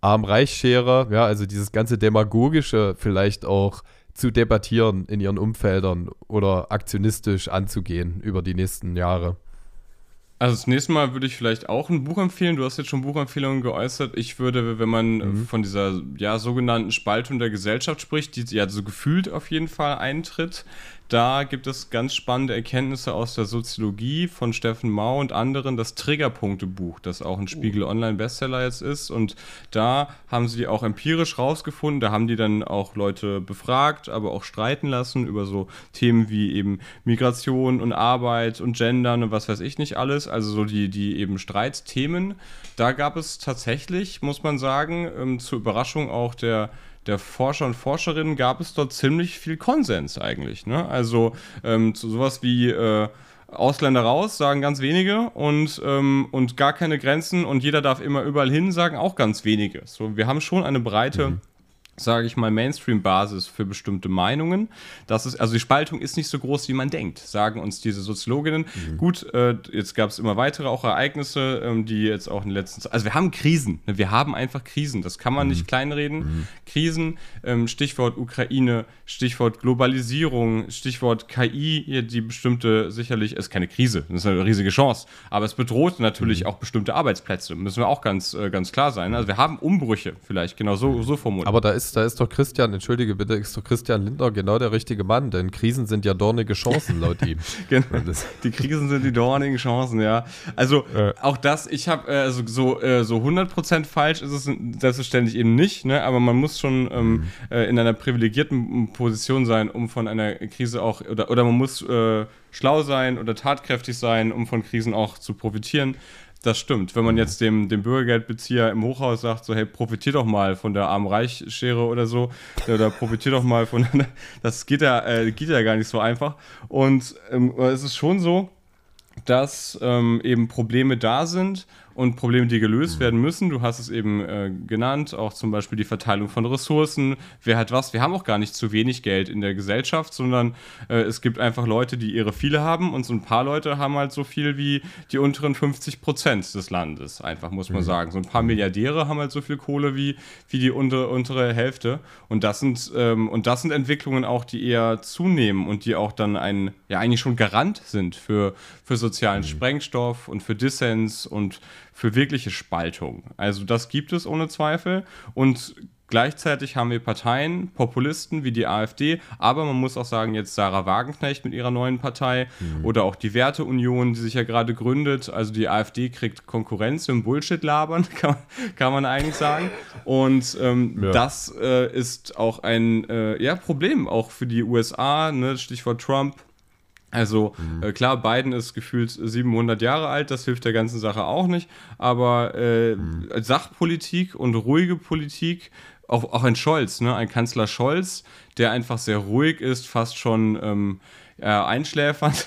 Arm-Reich-Schere, ja, also dieses ganze Demagogische vielleicht auch zu debattieren in ihren Umfeldern oder aktionistisch anzugehen über die nächsten Jahre. Also das nächste Mal würde ich vielleicht auch ein Buch empfehlen. Du hast jetzt schon Buchempfehlungen geäußert. Ich würde, wenn man mhm. von dieser ja, sogenannten Spaltung der Gesellschaft spricht, die ja so gefühlt auf jeden Fall eintritt, da gibt es ganz spannende Erkenntnisse aus der Soziologie von Steffen Mau und anderen, das Triggerpunkte-Buch, das auch ein Spiegel oh. Online-Bestseller jetzt ist. Und da haben sie auch empirisch rausgefunden, da haben die dann auch Leute befragt, aber auch streiten lassen über so Themen wie eben Migration und Arbeit und Gendern und was weiß ich nicht alles. Also so die, die eben Streitthemen. Da gab es tatsächlich, muss man sagen, ähm, zur Überraschung auch der der Forscher und Forscherinnen gab es dort ziemlich viel Konsens eigentlich. Ne? Also ähm, zu sowas wie äh, Ausländer raus, sagen ganz wenige und, ähm, und gar keine Grenzen und jeder darf immer überall hin, sagen auch ganz wenige. So, wir haben schon eine breite. Mhm sage ich mal, Mainstream-Basis für bestimmte Meinungen. Das ist, also die Spaltung ist nicht so groß, wie man denkt, sagen uns diese Soziologinnen. Mhm. Gut, äh, jetzt gab es immer weitere auch Ereignisse, ähm, die jetzt auch in den letzten Zeit, also wir haben Krisen, ne? wir haben einfach Krisen, das kann man mhm. nicht kleinreden. Mhm. Krisen, ähm, Stichwort Ukraine, Stichwort Globalisierung, Stichwort KI, die bestimmte, sicherlich, ist keine Krise, das ist eine riesige Chance, aber es bedroht natürlich mhm. auch bestimmte Arbeitsplätze, müssen wir auch ganz, äh, ganz klar sein. Also wir haben Umbrüche vielleicht, genau so, so formuliert. Aber da ist ist, da ist doch Christian, entschuldige bitte, ist doch Christian Lindner genau der richtige Mann, denn Krisen sind ja dornige Chancen laut ihm. genau. Die Krisen sind die dornigen Chancen, ja. Also äh. auch das, ich habe äh, also so, äh, so 100% falsch ist es selbstverständlich eben nicht, ne? aber man muss schon ähm, mhm. äh, in einer privilegierten Position sein, um von einer Krise auch, oder, oder man muss äh, schlau sein oder tatkräftig sein, um von Krisen auch zu profitieren. Das stimmt. Wenn man jetzt dem, dem Bürgergeldbezieher im Hochhaus sagt, so, hey, profitier doch mal von der Arm-Reich-Schere oder so, oder profitier doch mal von, das geht ja, äh, geht ja gar nicht so einfach. Und ähm, es ist schon so, dass ähm, eben Probleme da sind und Probleme, die gelöst mhm. werden müssen. Du hast es eben äh, genannt, auch zum Beispiel die Verteilung von Ressourcen. Wer hat was? Wir haben auch gar nicht zu wenig Geld in der Gesellschaft, sondern äh, es gibt einfach Leute, die ihre viele haben und so ein paar Leute haben halt so viel wie die unteren 50 Prozent des Landes, einfach muss man mhm. sagen. So ein paar Milliardäre haben halt so viel Kohle wie, wie die untere, untere Hälfte. Und das sind, ähm, und das sind Entwicklungen auch, die eher zunehmen und die auch dann ein, ja eigentlich schon Garant sind für, für sozialen mhm. Sprengstoff und für Dissens und für wirkliche Spaltung. Also das gibt es ohne Zweifel. Und Gleichzeitig haben wir Parteien, Populisten wie die AfD, aber man muss auch sagen, jetzt Sarah Wagenknecht mit ihrer neuen Partei mhm. oder auch die Werteunion, die sich ja gerade gründet. Also die AfD kriegt Konkurrenz im Bullshit-Labern, kann, kann, man eigentlich sagen. Und ähm, ja. das äh, ist auch ein äh, ja, Problem, auch für die USA, ne? Stichwort Trump also mhm. äh, klar, Biden ist gefühlt 700 Jahre alt, das hilft der ganzen Sache auch nicht, aber äh, mhm. Sachpolitik und ruhige Politik, auch, auch ein Scholz, ne? ein Kanzler Scholz, der einfach sehr ruhig ist, fast schon ähm, äh, einschläfernd,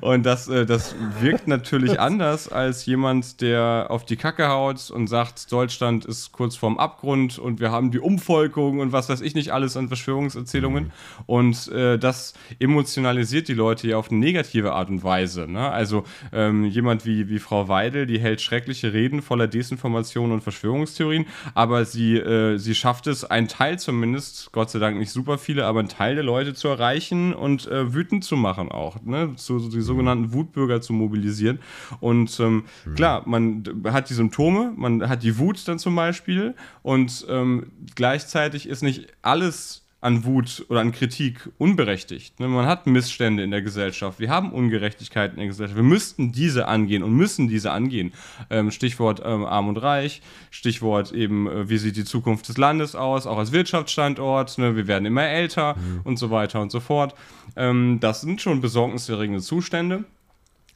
und das, äh, das wirkt natürlich anders als jemand, der auf die Kacke haut und sagt, Deutschland ist kurz vorm Abgrund und wir haben die Umvolkung und was weiß ich nicht alles an Verschwörungserzählungen. Mhm. Und äh, das emotionalisiert die Leute ja auf eine negative Art und Weise. Ne? Also ähm, jemand wie, wie Frau Weidel, die hält schreckliche Reden voller Desinformation und Verschwörungstheorien, aber sie, äh, sie schafft es, einen Teil zumindest, Gott sei Dank nicht super viele, aber einen Teil der Leute zu erreichen und äh, wütend zu machen auch. Ne? Zu, die sogenannten Wutbürger zu mobilisieren. Und ähm, mhm. klar, man hat die Symptome, man hat die Wut dann zum Beispiel und ähm, gleichzeitig ist nicht alles an Wut oder an Kritik unberechtigt. Ne, man hat Missstände in der Gesellschaft, wir haben Ungerechtigkeiten in der Gesellschaft, wir müssten diese angehen und müssen diese angehen. Ähm, Stichwort ähm, Arm und Reich, Stichwort eben, äh, wie sieht die Zukunft des Landes aus, auch als Wirtschaftsstandort, ne, wir werden immer älter mhm. und so weiter und so fort. Ähm, das sind schon besorgniserregende Zustände.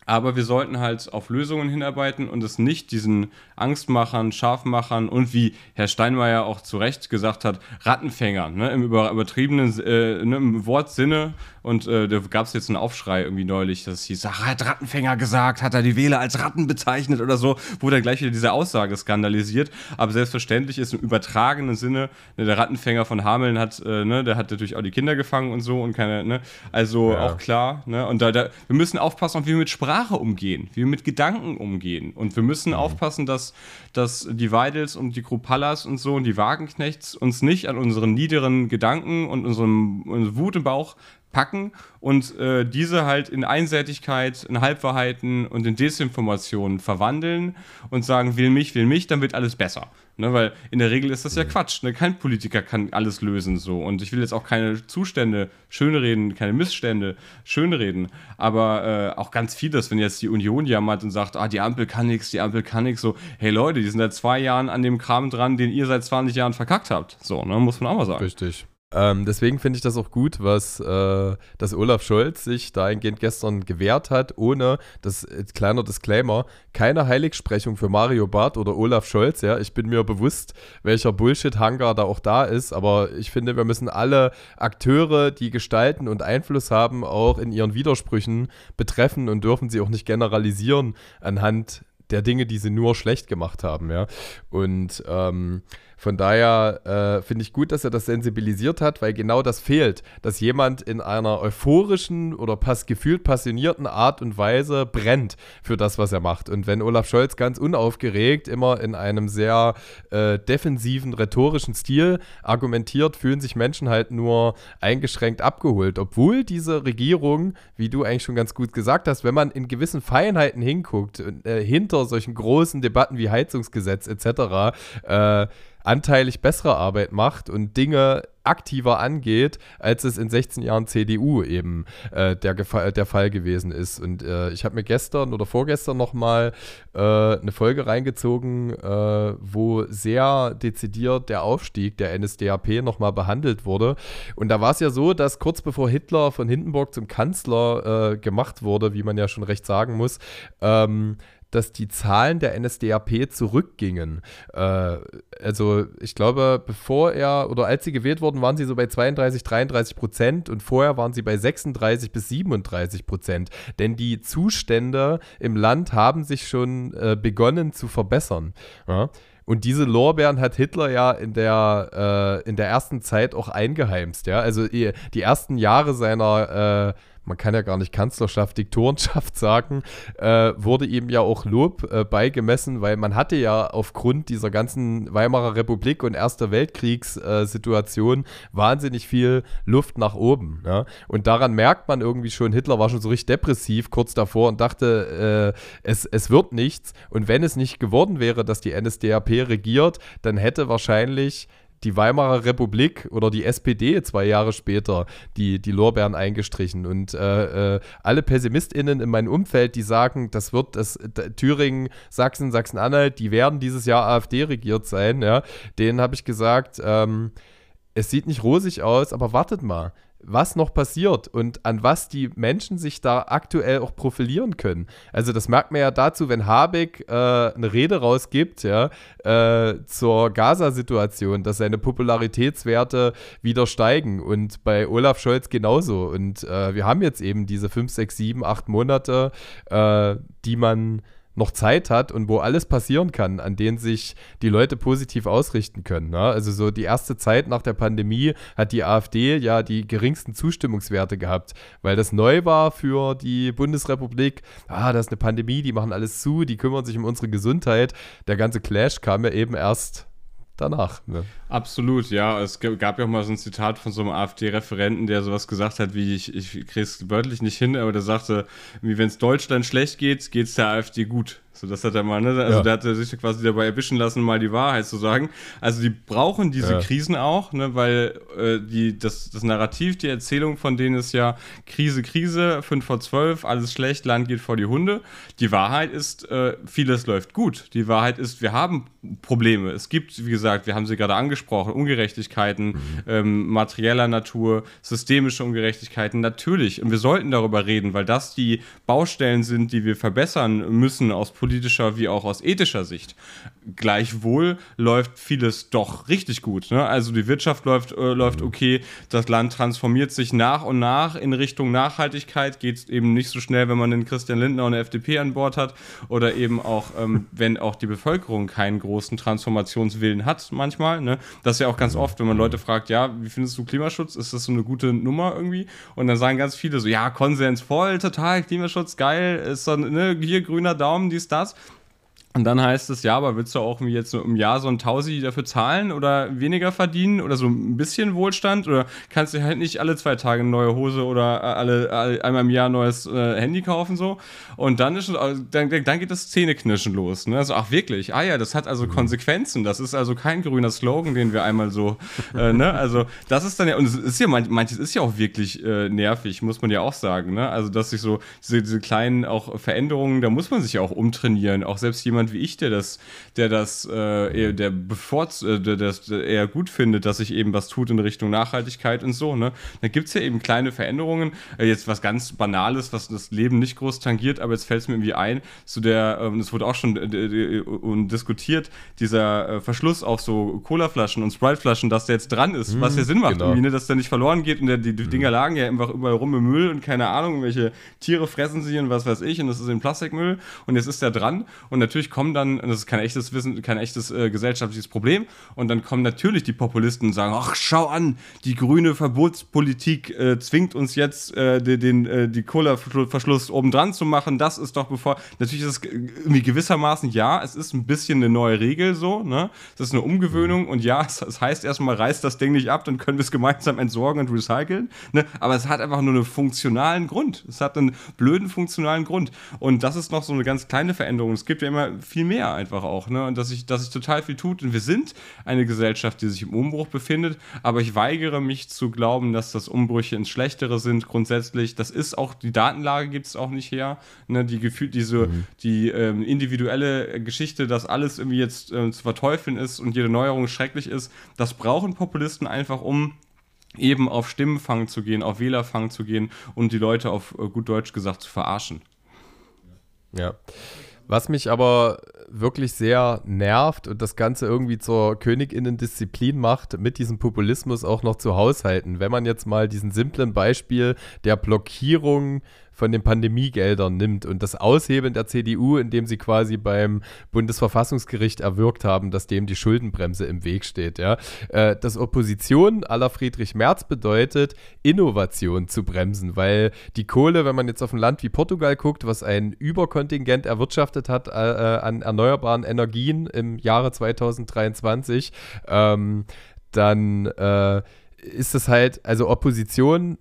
Aber wir sollten halt auf Lösungen hinarbeiten und es nicht diesen Angstmachern, Scharfmachern und wie Herr Steinmeier auch zu Recht gesagt hat, Rattenfängern, ne, im übertriebenen äh, ne, im Wortsinne. Und äh, da gab es jetzt einen Aufschrei irgendwie neulich, dass es hieß, ach, er hat Rattenfänger gesagt, hat er die Wähler als Ratten bezeichnet oder so, wurde dann gleich wieder diese Aussage skandalisiert. Aber selbstverständlich ist im übertragenen Sinne, ne, der Rattenfänger von Hameln hat, äh, ne, der hat natürlich auch die Kinder gefangen und so und keine, ne, also ja. auch klar, ne, und da, da, wir müssen aufpassen, wie wir mit Sprache umgehen, wie wir mit Gedanken umgehen. Und wir müssen mhm. aufpassen, dass dass, die Weidels und die Krupallas und so und die Wagenknechts uns nicht an unseren niederen Gedanken und unserem, unserem Wut im Bauch packen und äh, diese halt in Einseitigkeit, in Halbwahrheiten und in Desinformationen verwandeln und sagen, will mich, will mich, dann wird alles besser. Ne, weil in der Regel ist das ja Quatsch. Ne? Kein Politiker kann alles lösen so. Und ich will jetzt auch keine Zustände schönreden, keine Missstände schönreden. Aber äh, auch ganz vieles, wenn jetzt die Union jammert und sagt, ah, die Ampel kann nichts, die Ampel kann nichts, so, hey Leute, die sind seit zwei Jahren an dem Kram dran, den ihr seit 20 Jahren verkackt habt. So, ne, muss man auch mal sagen. Richtig. Ähm, deswegen finde ich das auch gut, was äh, dass Olaf Scholz sich dahingehend gestern gewehrt hat, ohne das äh, kleiner Disclaimer, keine Heiligsprechung für Mario Barth oder Olaf Scholz. Ja, ich bin mir bewusst, welcher Bullshit-Hangar da auch da ist, aber ich finde, wir müssen alle Akteure, die gestalten und Einfluss haben, auch in ihren Widersprüchen betreffen und dürfen sie auch nicht generalisieren anhand der Dinge, die sie nur schlecht gemacht haben. Ja, und ähm, von daher äh, finde ich gut, dass er das sensibilisiert hat, weil genau das fehlt, dass jemand in einer euphorischen oder pass gefühlt passionierten Art und Weise brennt für das, was er macht. Und wenn Olaf Scholz ganz unaufgeregt immer in einem sehr äh, defensiven, rhetorischen Stil argumentiert, fühlen sich Menschen halt nur eingeschränkt abgeholt. Obwohl diese Regierung, wie du eigentlich schon ganz gut gesagt hast, wenn man in gewissen Feinheiten hinguckt, äh, hinter solchen großen Debatten wie Heizungsgesetz etc., anteilig bessere Arbeit macht und Dinge aktiver angeht, als es in 16 Jahren CDU eben äh, der, der Fall gewesen ist. Und äh, ich habe mir gestern oder vorgestern nochmal äh, eine Folge reingezogen, äh, wo sehr dezidiert der Aufstieg der NSDAP nochmal behandelt wurde. Und da war es ja so, dass kurz bevor Hitler von Hindenburg zum Kanzler äh, gemacht wurde, wie man ja schon recht sagen muss, ähm, dass die Zahlen der NSDAP zurückgingen. Äh, also ich glaube, bevor er oder als sie gewählt wurden, waren sie so bei 32, 33 Prozent und vorher waren sie bei 36 bis 37 Prozent. Denn die Zustände im Land haben sich schon äh, begonnen zu verbessern. Ja? Und diese Lorbeeren hat Hitler ja in der, äh, in der ersten Zeit auch eingeheimst. Ja? Also die ersten Jahre seiner äh, man kann ja gar nicht Kanzlerschaft, Diktorenschaft sagen, äh, wurde ihm ja auch Lob äh, beigemessen, weil man hatte ja aufgrund dieser ganzen Weimarer Republik und Erster Weltkriegssituation äh, wahnsinnig viel Luft nach oben. Ja? Und daran merkt man irgendwie schon, Hitler war schon so richtig depressiv kurz davor und dachte, äh, es, es wird nichts. Und wenn es nicht geworden wäre, dass die NSDAP regiert, dann hätte wahrscheinlich die Weimarer Republik oder die SPD zwei Jahre später die, die Lorbeeren eingestrichen. Und äh, äh, alle PessimistInnen in meinem Umfeld, die sagen, das wird das Thüringen, Sachsen, Sachsen-Anhalt, die werden dieses Jahr AfD regiert sein, ja, denen habe ich gesagt, ähm, es sieht nicht rosig aus, aber wartet mal was noch passiert und an was die Menschen sich da aktuell auch profilieren können. Also das merkt man ja dazu, wenn Habeck äh, eine Rede rausgibt, ja, äh, zur Gaza-Situation, dass seine Popularitätswerte wieder steigen und bei Olaf Scholz genauso. Und äh, wir haben jetzt eben diese 5, 6, 7, 8 Monate, äh, die man noch Zeit hat und wo alles passieren kann, an denen sich die Leute positiv ausrichten können. Ne? Also so die erste Zeit nach der Pandemie hat die AfD ja die geringsten Zustimmungswerte gehabt, weil das neu war für die Bundesrepublik. Ah, das ist eine Pandemie, die machen alles zu, die kümmern sich um unsere Gesundheit. Der ganze Clash kam ja eben erst danach. Ne? Absolut, ja. Es gab ja auch mal so ein Zitat von so einem AfD-Referenten, der sowas gesagt hat, wie ich, ich kriege es wörtlich nicht hin, aber der sagte, wie wenn es Deutschland schlecht geht, geht es der AfD gut. So, das hat er mal, ne? Also ja. der hat sich quasi dabei erwischen lassen, mal die Wahrheit zu sagen. Also die brauchen diese ja. Krisen auch, ne? Weil äh, die, das, das Narrativ, die Erzählung von denen ist ja Krise, Krise, 5 vor 12, alles schlecht, Land geht vor die Hunde. Die Wahrheit ist, äh, vieles läuft gut. Die Wahrheit ist, wir haben Probleme. Es gibt, wie gesagt, wir haben sie gerade angesprochen, Ungerechtigkeiten, mhm. ähm, materieller Natur, systemische Ungerechtigkeiten, natürlich. Und wir sollten darüber reden, weil das die Baustellen sind, die wir verbessern müssen aus politischer wie auch aus ethischer Sicht. Gleichwohl läuft vieles doch richtig gut. Ne? Also die Wirtschaft läuft, äh, läuft mhm. okay, das Land transformiert sich nach und nach in Richtung Nachhaltigkeit, geht eben nicht so schnell, wenn man den Christian Lindner und der FDP an Bord hat oder eben auch, ähm, wenn auch die Bevölkerung keinen großen Transformationswillen hat manchmal. Ne? Das ist ja auch ganz oft, wenn man Leute fragt, ja, wie findest du Klimaschutz? Ist das so eine gute Nummer irgendwie? Und dann sagen ganz viele so, ja, Konsens voll, total, Klimaschutz, geil, ist so, ne, hier grüner Daumen, dies, das. Und dann heißt es, ja, aber willst du auch jetzt so im Jahr so ein Tausi dafür zahlen oder weniger verdienen oder so ein bisschen Wohlstand? Oder kannst du halt nicht alle zwei Tage eine neue Hose oder alle, alle einmal im Jahr ein neues äh, Handy kaufen so? Und dann ist dann, dann geht das Zähneknirschen los. Ne? Also, ach wirklich, ah ja, das hat also mhm. Konsequenzen. Das ist also kein grüner Slogan, den wir einmal so, äh, ne? Also das ist dann ja, und es ist ja, manches ist ja auch wirklich äh, nervig, muss man ja auch sagen. Ne? Also, dass sich so diese, diese kleinen auch Veränderungen, da muss man sich ja auch umtrainieren. Auch selbst jemand jemand wie ich, der das, der das, äh, eher, der bevorz äh, der das eher gut findet, dass sich eben was tut in Richtung Nachhaltigkeit und so, ne? Da gibt es ja eben kleine Veränderungen. Äh, jetzt was ganz Banales, was das Leben nicht groß tangiert, aber jetzt fällt es mir irgendwie ein, so der, ähm, das wurde auch schon äh, diskutiert, dieser äh, Verschluss auf so Colaflaschen und Sprite-Flaschen, dass der jetzt dran ist, mhm, was ja Sinn macht, genau. ne? dass der nicht verloren geht und der, die, die mhm. Dinger lagen ja einfach überall rum im Müll und keine Ahnung, welche Tiere fressen sie und was weiß ich und das ist in Plastikmüll und jetzt ist der dran und natürlich kommen dann, das ist kein echtes Wissen, kein echtes äh, gesellschaftliches Problem, und dann kommen natürlich die Populisten und sagen, ach, schau an, die grüne Verbotspolitik äh, zwingt uns jetzt, äh, den, den äh, die Cola-Verschluss obendran zu machen, das ist doch bevor, natürlich ist es irgendwie gewissermaßen, ja, es ist ein bisschen eine neue Regel so, ne, es ist eine Umgewöhnung, und ja, es, es heißt erstmal, reißt das Ding nicht ab, dann können wir es gemeinsam entsorgen und recyceln, ne, aber es hat einfach nur einen funktionalen Grund, es hat einen blöden funktionalen Grund, und das ist noch so eine ganz kleine Veränderung, es gibt ja immer viel mehr einfach auch, ne? Und dass sich dass ich total viel tut. Und wir sind eine Gesellschaft, die sich im Umbruch befindet, aber ich weigere mich zu glauben, dass das Umbrüche ins Schlechtere sind, grundsätzlich. Das ist auch, die Datenlage gibt es auch nicht her. Ne? Die Gefühl, diese, mhm. die ähm, individuelle Geschichte, dass alles irgendwie jetzt äh, zu verteufeln ist und jede Neuerung schrecklich ist, das brauchen Populisten einfach, um eben auf Stimmenfang zu gehen, auf Wählerfang zu gehen und die Leute auf äh, gut Deutsch gesagt zu verarschen. Ja. Was mich aber wirklich sehr nervt und das Ganze irgendwie zur Königinnen-Disziplin macht, mit diesem Populismus auch noch zu haushalten. Wenn man jetzt mal diesen simplen Beispiel der Blockierung von den Pandemiegeldern nimmt und das Aushebeln der CDU, indem sie quasi beim Bundesverfassungsgericht erwirkt haben, dass dem die Schuldenbremse im Weg steht. Ja? Äh, dass Opposition aller Friedrich Merz bedeutet, Innovation zu bremsen, weil die Kohle, wenn man jetzt auf ein Land wie Portugal guckt, was ein Überkontingent erwirtschaftet hat äh, äh an erneuerbaren Energien im Jahre 2023, ähm, dann äh, ist es halt, also Opposition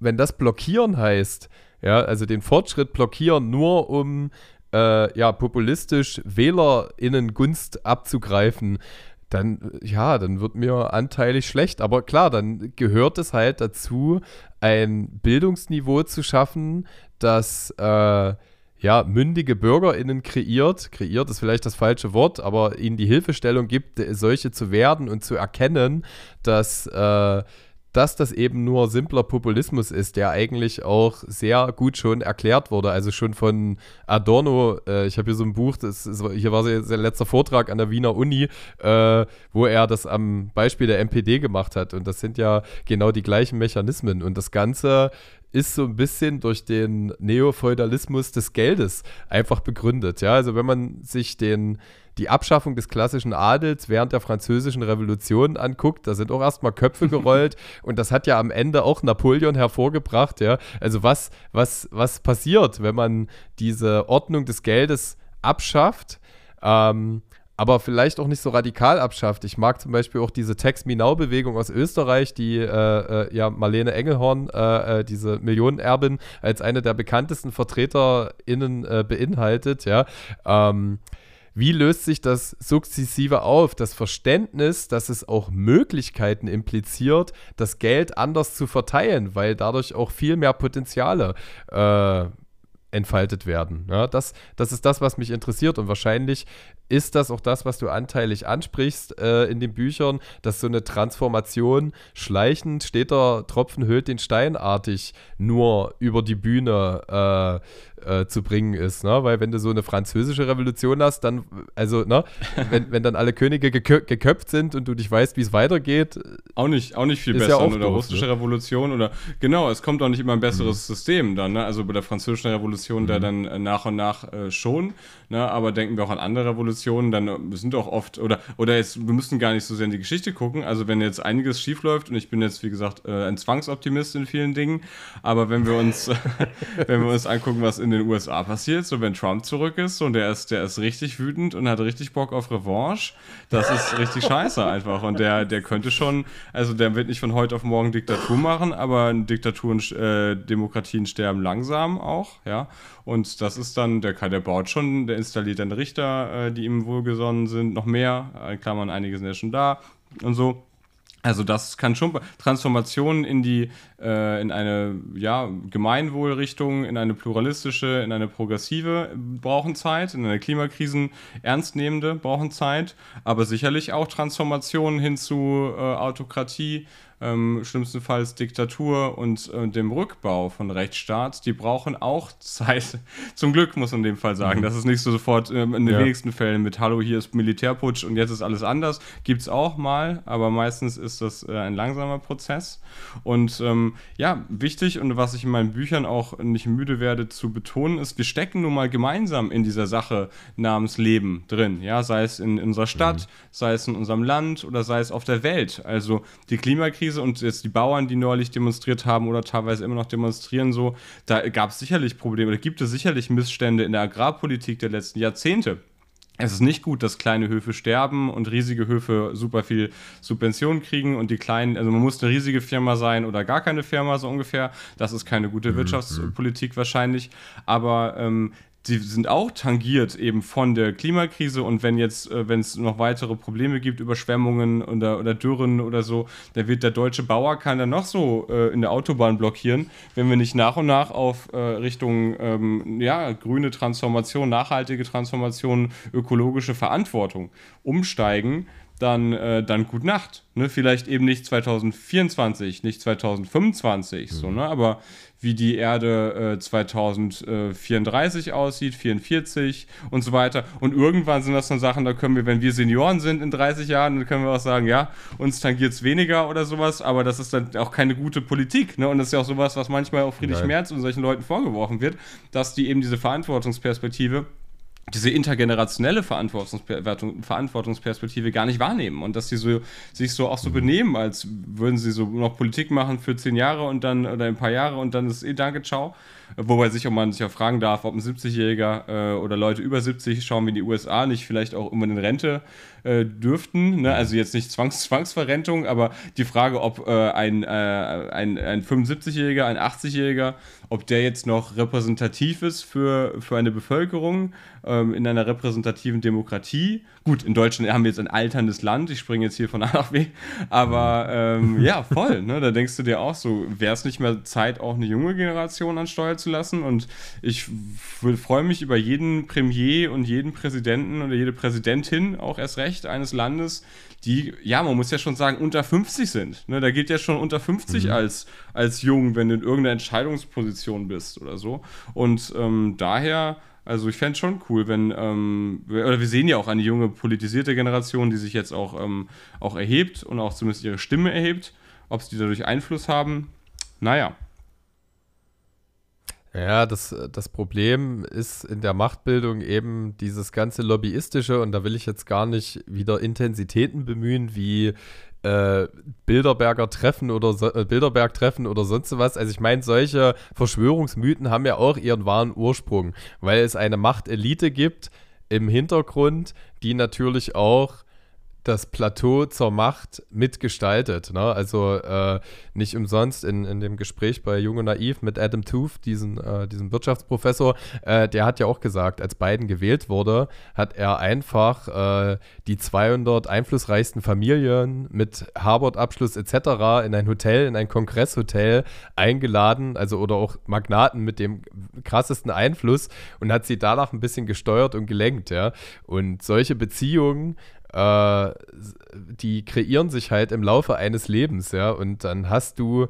wenn das blockieren heißt, ja, also den Fortschritt blockieren, nur um äh, ja, populistisch WählerInnen Gunst abzugreifen, dann, ja, dann wird mir anteilig schlecht. Aber klar, dann gehört es halt dazu, ein Bildungsniveau zu schaffen, das äh, ja, mündige BürgerInnen kreiert. Kreiert ist vielleicht das falsche Wort, aber ihnen die Hilfestellung gibt, solche zu werden und zu erkennen, dass äh, dass das eben nur simpler Populismus ist, der eigentlich auch sehr gut schon erklärt wurde. Also schon von Adorno, äh, ich habe hier so ein Buch, das ist, hier war sein letzter Vortrag an der Wiener Uni, äh, wo er das am Beispiel der MPD gemacht hat. Und das sind ja genau die gleichen Mechanismen. Und das Ganze ist so ein bisschen durch den Neofeudalismus des Geldes einfach begründet. Ja, also wenn man sich den die Abschaffung des klassischen Adels während der französischen Revolution anguckt, da sind auch erstmal Köpfe gerollt und das hat ja am Ende auch Napoleon hervorgebracht, ja. Also was, was, was passiert, wenn man diese Ordnung des Geldes abschafft? Ähm, aber vielleicht auch nicht so radikal abschafft. Ich mag zum Beispiel auch diese Text Me Now Bewegung aus Österreich, die äh, äh, ja Marlene Engelhorn, äh, äh diese Millionenerbin, als eine der bekanntesten VertreterInnen äh, beinhaltet, ja. Ähm, wie löst sich das sukzessive auf? Das Verständnis, dass es auch Möglichkeiten impliziert, das Geld anders zu verteilen, weil dadurch auch viel mehr Potenziale äh, entfaltet werden. Ja, das, das ist das, was mich interessiert und wahrscheinlich ist das auch das, was du anteilig ansprichst äh, in den Büchern, dass so eine Transformation schleichend, steter Tropfen hüllt den Steinartig nur über die Bühne äh, äh, zu bringen ist. Ne? Weil wenn du so eine französische Revolution hast, dann, also, ne, wenn, wenn dann alle Könige gekö geköpft sind und du nicht weißt, wie es weitergeht. Auch nicht, auch nicht viel besser. Ja oder doof, russische ne? Revolution oder genau, es kommt auch nicht immer ein besseres mhm. System dann, ne? Also bei der französischen Revolution mhm. da dann äh, nach und nach äh, schon, ne? Aber denken wir auch an andere Revolutionen dann äh, sind auch oft, oder, oder jetzt, wir müssen gar nicht so sehr in die Geschichte gucken. Also wenn jetzt einiges schief läuft, und ich bin jetzt, wie gesagt, äh, ein Zwangsoptimist in vielen Dingen, aber wenn wir uns, wenn wir uns angucken, was in den USA passiert, so wenn Trump zurück ist und der ist, der ist richtig wütend und hat richtig Bock auf Revanche, das ist richtig scheiße einfach. Und der, der könnte schon, also der wird nicht von heute auf morgen Diktatur machen, aber Diktaturen, äh, Demokratien sterben langsam auch, ja. Und das ist dann, der, der baut schon, der installiert dann Richter, äh, die ihm wohlgesonnen sind, noch mehr, in Klammern, einige sind ja schon da und so. Also das kann schon Transformationen in die äh, in eine ja, Gemeinwohlrichtung, in eine pluralistische, in eine progressive brauchen Zeit, in eine Klimakrisen ernstnehmende brauchen Zeit, aber sicherlich auch Transformationen hin zu äh, Autokratie, ähm, schlimmstenfalls Diktatur und äh, dem Rückbau von Rechtsstaat, die brauchen auch Zeit. Zum Glück muss man in dem Fall sagen. Mhm. Das ist nicht so sofort ähm, in den ja. wenigsten Fällen mit Hallo, hier ist Militärputsch und jetzt ist alles anders. Gibt es auch mal, aber meistens ist das äh, ein langsamer Prozess. Und ähm, ja, wichtig und was ich in meinen Büchern auch nicht müde werde zu betonen, ist, wir stecken nun mal gemeinsam in dieser Sache namens Leben drin. Ja, sei es in, in unserer Stadt, mhm. sei es in unserem Land oder sei es auf der Welt. Also die Klimakrise Klimakrise und jetzt die Bauern, die neulich demonstriert haben oder teilweise immer noch demonstrieren, so, da gab es sicherlich Probleme, da gibt es sicherlich Missstände in der Agrarpolitik der letzten Jahrzehnte. Es ist nicht gut, dass kleine Höfe sterben und riesige Höfe super viel Subventionen kriegen und die kleinen, also man muss eine riesige Firma sein oder gar keine Firma so ungefähr. Das ist keine gute mhm. Wirtschaftspolitik wahrscheinlich. Aber ähm, die sind auch tangiert eben von der Klimakrise und wenn jetzt, äh, wenn es noch weitere Probleme gibt, Überschwemmungen oder, oder Dürren oder so, dann wird der deutsche Bauer kann dann noch so äh, in der Autobahn blockieren, wenn wir nicht nach und nach auf äh, Richtung ähm, ja, grüne Transformation, nachhaltige Transformation, ökologische Verantwortung umsteigen, dann, äh, dann gut Nacht. Ne? Vielleicht eben nicht 2024, nicht 2025, mhm. so, ne? aber wie die Erde äh, 2034 aussieht, 44 und so weiter. Und irgendwann sind das dann Sachen, da können wir, wenn wir Senioren sind in 30 Jahren, dann können wir auch sagen, ja, uns tangiert es weniger oder sowas, aber das ist dann auch keine gute Politik. Ne? Und das ist ja auch sowas, was manchmal auch Friedrich Nein. Merz und solchen Leuten vorgeworfen wird, dass die eben diese Verantwortungsperspektive diese intergenerationelle Verantwortungsperspektive gar nicht wahrnehmen und dass sie so, sich so auch so mhm. benehmen, als würden sie so noch Politik machen für zehn Jahre und dann oder ein paar Jahre und dann ist eh Danke, ciao. Wobei sich auch man sich auch fragen darf, ob ein 70-Jähriger äh, oder Leute über 70 schauen wie in die USA nicht vielleicht auch immer in Rente äh, dürften. Ne? Also jetzt nicht Zwangs Zwangsverrentung, aber die Frage, ob äh, ein, äh, ein, ein 75-Jähriger, ein 80-Jähriger, ob der jetzt noch repräsentativ ist für, für eine Bevölkerung ähm, in einer repräsentativen Demokratie. Gut, in Deutschland haben wir jetzt ein alterndes Land, ich springe jetzt hier von A nach B, aber ähm, ja, voll. Ne? Da denkst du dir auch so, wäre es nicht mehr Zeit, auch eine junge Generation an Steuer zu lassen? Und ich freue mich über jeden Premier und jeden Präsidenten oder jede Präsidentin auch erst recht eines Landes, die, ja, man muss ja schon sagen, unter 50 sind. Ne? Da gilt ja schon unter 50 mhm. als, als jung, wenn du in irgendeiner Entscheidungsposition bist oder so. Und ähm, daher, also ich fände es schon cool, wenn, ähm, oder wir sehen ja auch eine junge politisierte Generation, die sich jetzt auch, ähm, auch erhebt und auch zumindest ihre Stimme erhebt. Ob sie dadurch Einfluss haben, naja. Ja, das, das Problem ist in der Machtbildung eben dieses ganze Lobbyistische und da will ich jetzt gar nicht wieder Intensitäten bemühen wie äh, Bilderberger Treffen oder so, äh, Bilderberg Treffen oder sonst was. Also ich meine, solche Verschwörungsmythen haben ja auch ihren wahren Ursprung, weil es eine Machtelite gibt im Hintergrund, die natürlich auch das Plateau zur Macht mitgestaltet. Ne? Also äh, nicht umsonst in, in dem Gespräch bei Jung und Naiv mit Adam Tooth, diesen, äh, diesem Wirtschaftsprofessor, äh, der hat ja auch gesagt, als Biden gewählt wurde, hat er einfach äh, die 200 einflussreichsten Familien mit Harvard-Abschluss etc. in ein Hotel, in ein Kongresshotel eingeladen, also oder auch Magnaten mit dem krassesten Einfluss und hat sie danach ein bisschen gesteuert und gelenkt. Ja? Und solche Beziehungen äh, die kreieren sich halt im Laufe eines Lebens, ja. Und dann hast du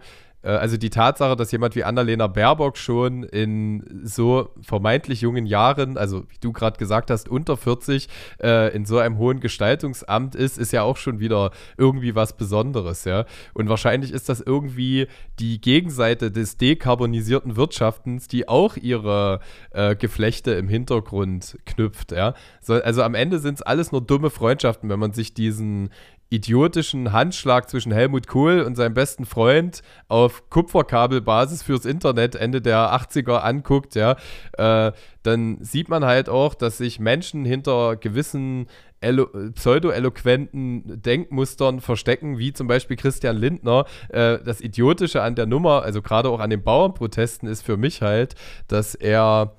also die Tatsache, dass jemand wie Annalena Baerbock schon in so vermeintlich jungen Jahren, also wie du gerade gesagt hast, unter 40, äh, in so einem hohen Gestaltungsamt ist, ist ja auch schon wieder irgendwie was Besonderes, ja. Und wahrscheinlich ist das irgendwie die Gegenseite des dekarbonisierten Wirtschaftens, die auch ihre äh, Geflechte im Hintergrund knüpft, ja. So, also am Ende sind es alles nur dumme Freundschaften, wenn man sich diesen idiotischen Handschlag zwischen Helmut Kohl und seinem besten Freund auf Kupferkabelbasis fürs Internet Ende der 80er anguckt, ja, äh, dann sieht man halt auch, dass sich Menschen hinter gewissen pseudo-eloquenten Denkmustern verstecken, wie zum Beispiel Christian Lindner. Äh, das Idiotische an der Nummer, also gerade auch an den Bauernprotesten, ist für mich halt, dass er,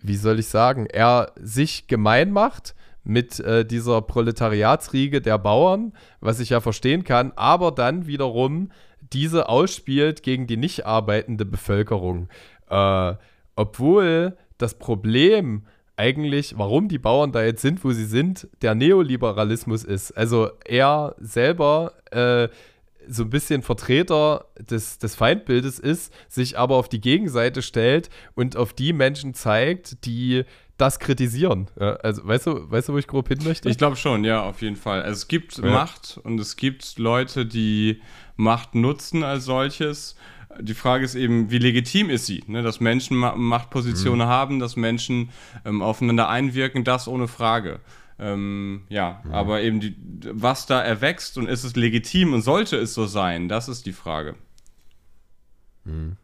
wie soll ich sagen, er sich gemein macht mit äh, dieser Proletariatsriege der Bauern, was ich ja verstehen kann, aber dann wiederum diese ausspielt gegen die nicht arbeitende Bevölkerung. Äh, obwohl das Problem eigentlich, warum die Bauern da jetzt sind, wo sie sind, der Neoliberalismus ist. Also er selber äh, so ein bisschen Vertreter des, des Feindbildes ist, sich aber auf die Gegenseite stellt und auf die Menschen zeigt, die das kritisieren. Ja, also, weißt du, weißt du, wo ich grob hin möchte? Ich glaube schon, ja, auf jeden Fall. Also, es gibt ja. Macht und es gibt Leute, die Macht nutzen als solches. Die Frage ist eben, wie legitim ist sie? Ne? Dass Menschen Machtpositionen mhm. haben, dass Menschen ähm, aufeinander einwirken, das ohne Frage. Ähm, ja, mhm. aber eben, die, was da erwächst und ist es legitim und sollte es so sein, das ist die Frage. Mhm.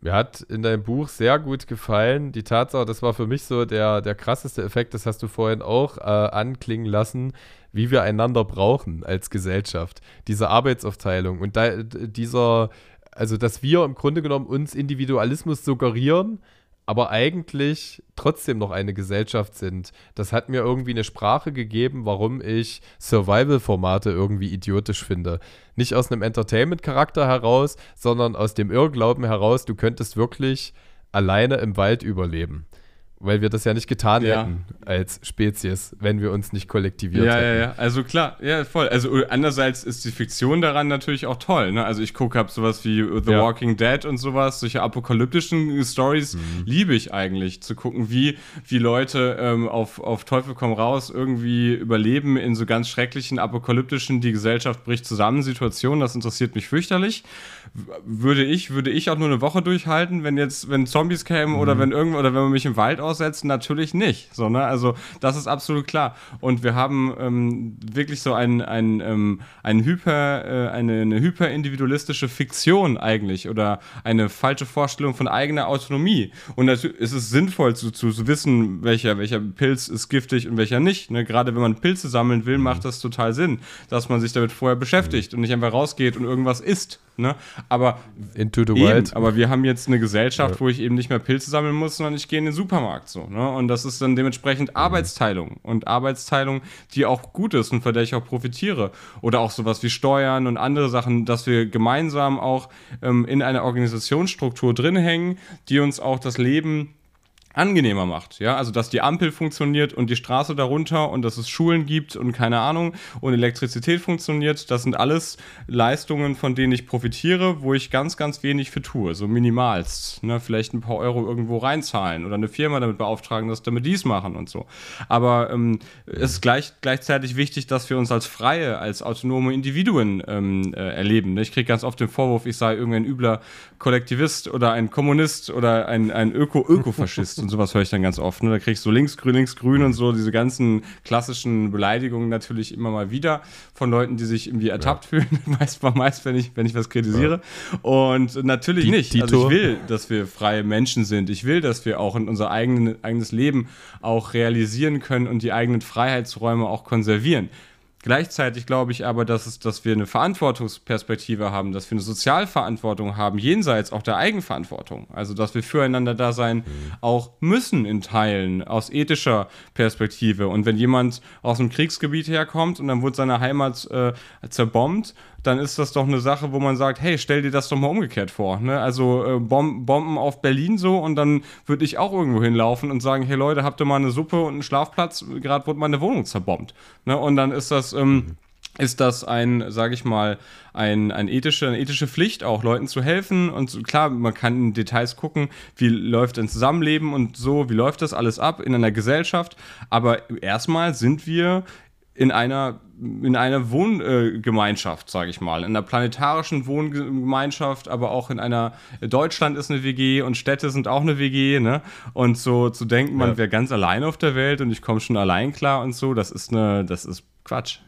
Mir hat in deinem Buch sehr gut gefallen die Tatsache, das war für mich so der, der krasseste Effekt, das hast du vorhin auch äh, anklingen lassen, wie wir einander brauchen als Gesellschaft. Diese Arbeitsaufteilung und da, dieser, also dass wir im Grunde genommen uns Individualismus suggerieren, aber eigentlich trotzdem noch eine Gesellschaft sind. Das hat mir irgendwie eine Sprache gegeben, warum ich Survival-Formate irgendwie idiotisch finde. Nicht aus einem Entertainment-Charakter heraus, sondern aus dem Irrglauben heraus, du könntest wirklich alleine im Wald überleben weil wir das ja nicht getan ja. hätten als Spezies, wenn wir uns nicht kollektiviert ja, hätten. Ja, ja, also klar, ja, voll. Also andererseits ist die Fiktion daran natürlich auch toll. Ne? Also ich gucke, hab sowas wie The ja. Walking Dead und sowas, solche apokalyptischen Stories mhm. liebe ich eigentlich, zu gucken, wie, wie Leute ähm, auf, auf Teufel komm raus irgendwie überleben in so ganz schrecklichen, apokalyptischen, die Gesellschaft bricht zusammen Situationen. Das interessiert mich fürchterlich. Würde ich, würde ich auch nur eine Woche durchhalten, wenn jetzt, wenn Zombies kämen mhm. oder wenn irgendwo, oder wenn man mich im Wald aussetzen, natürlich nicht. So, ne? Also das ist absolut klar. Und wir haben ähm, wirklich so ein, ein, ähm, ein Hyper, äh, eine, eine hyperindividualistische Fiktion eigentlich oder eine falsche Vorstellung von eigener Autonomie. Und natürlich ist es sinnvoll zu, zu wissen, welcher, welcher Pilz ist giftig und welcher nicht. Ne? Gerade wenn man Pilze sammeln will, macht das total Sinn, dass man sich damit vorher beschäftigt und nicht einfach rausgeht und irgendwas isst. Ne? Aber, Into the eben, wild. aber wir haben jetzt eine Gesellschaft, ja. wo ich eben nicht mehr Pilze sammeln muss, sondern ich gehe in den Supermarkt so. Ne? Und das ist dann dementsprechend mhm. Arbeitsteilung. Und Arbeitsteilung, die auch gut ist und von der ich auch profitiere. Oder auch sowas wie Steuern und andere Sachen, dass wir gemeinsam auch ähm, in einer Organisationsstruktur drin hängen, die uns auch das Leben angenehmer macht. Ja, also dass die Ampel funktioniert und die Straße darunter und dass es Schulen gibt und keine Ahnung und Elektrizität funktioniert. Das sind alles Leistungen, von denen ich profitiere, wo ich ganz, ganz wenig für tue. So minimalst. Ne? Vielleicht ein paar Euro irgendwo reinzahlen oder eine Firma damit beauftragen, dass damit dies machen und so. Aber ähm, es ist gleich, gleichzeitig wichtig, dass wir uns als freie, als autonome Individuen ähm, äh, erleben. Ne? Ich kriege ganz oft den Vorwurf, ich sei irgendein übler Kollektivist oder ein Kommunist oder ein, ein Öko-Ökofaschist und sowas höre ich dann ganz oft. Ne? Da kriegst du links, grün, links, grün und so, diese ganzen klassischen Beleidigungen natürlich immer mal wieder von Leuten, die sich irgendwie ertappt ja. fühlen, meist, meist wenn, ich, wenn ich was kritisiere. Ja. Und natürlich die, nicht. also ich will, dass wir freie Menschen sind. Ich will, dass wir auch in unser eigenen, eigenes Leben auch realisieren können und die eigenen Freiheitsräume auch konservieren. Gleichzeitig glaube ich aber, dass, es, dass wir eine Verantwortungsperspektive haben, dass wir eine Sozialverantwortung haben, jenseits auch der Eigenverantwortung. Also, dass wir füreinander da sein auch müssen in Teilen aus ethischer Perspektive. Und wenn jemand aus einem Kriegsgebiet herkommt und dann wurde seine Heimat äh, zerbombt dann ist das doch eine Sache, wo man sagt, hey, stell dir das doch mal umgekehrt vor. Ne? Also äh, Bom Bomben auf Berlin so und dann würde ich auch irgendwo hinlaufen und sagen, hey Leute, habt ihr mal eine Suppe und einen Schlafplatz? Gerade wurde meine Wohnung zerbombt. Ne? Und dann ist das... Ähm, ist das ein, sage ich mal, ein, ein ethische, eine ethische Pflicht, auch Leuten zu helfen. Und klar, man kann in Details gucken, wie läuft ein Zusammenleben und so, wie läuft das alles ab in einer Gesellschaft. Aber erstmal sind wir in einer in einer Wohngemeinschaft, sage ich mal, in einer planetarischen Wohngemeinschaft, aber auch in einer Deutschland ist eine WG und Städte sind auch eine WG, ne? Und so zu denken, man ja. wäre ganz allein auf der Welt und ich komme schon allein klar und so, das ist eine, das ist Quatsch.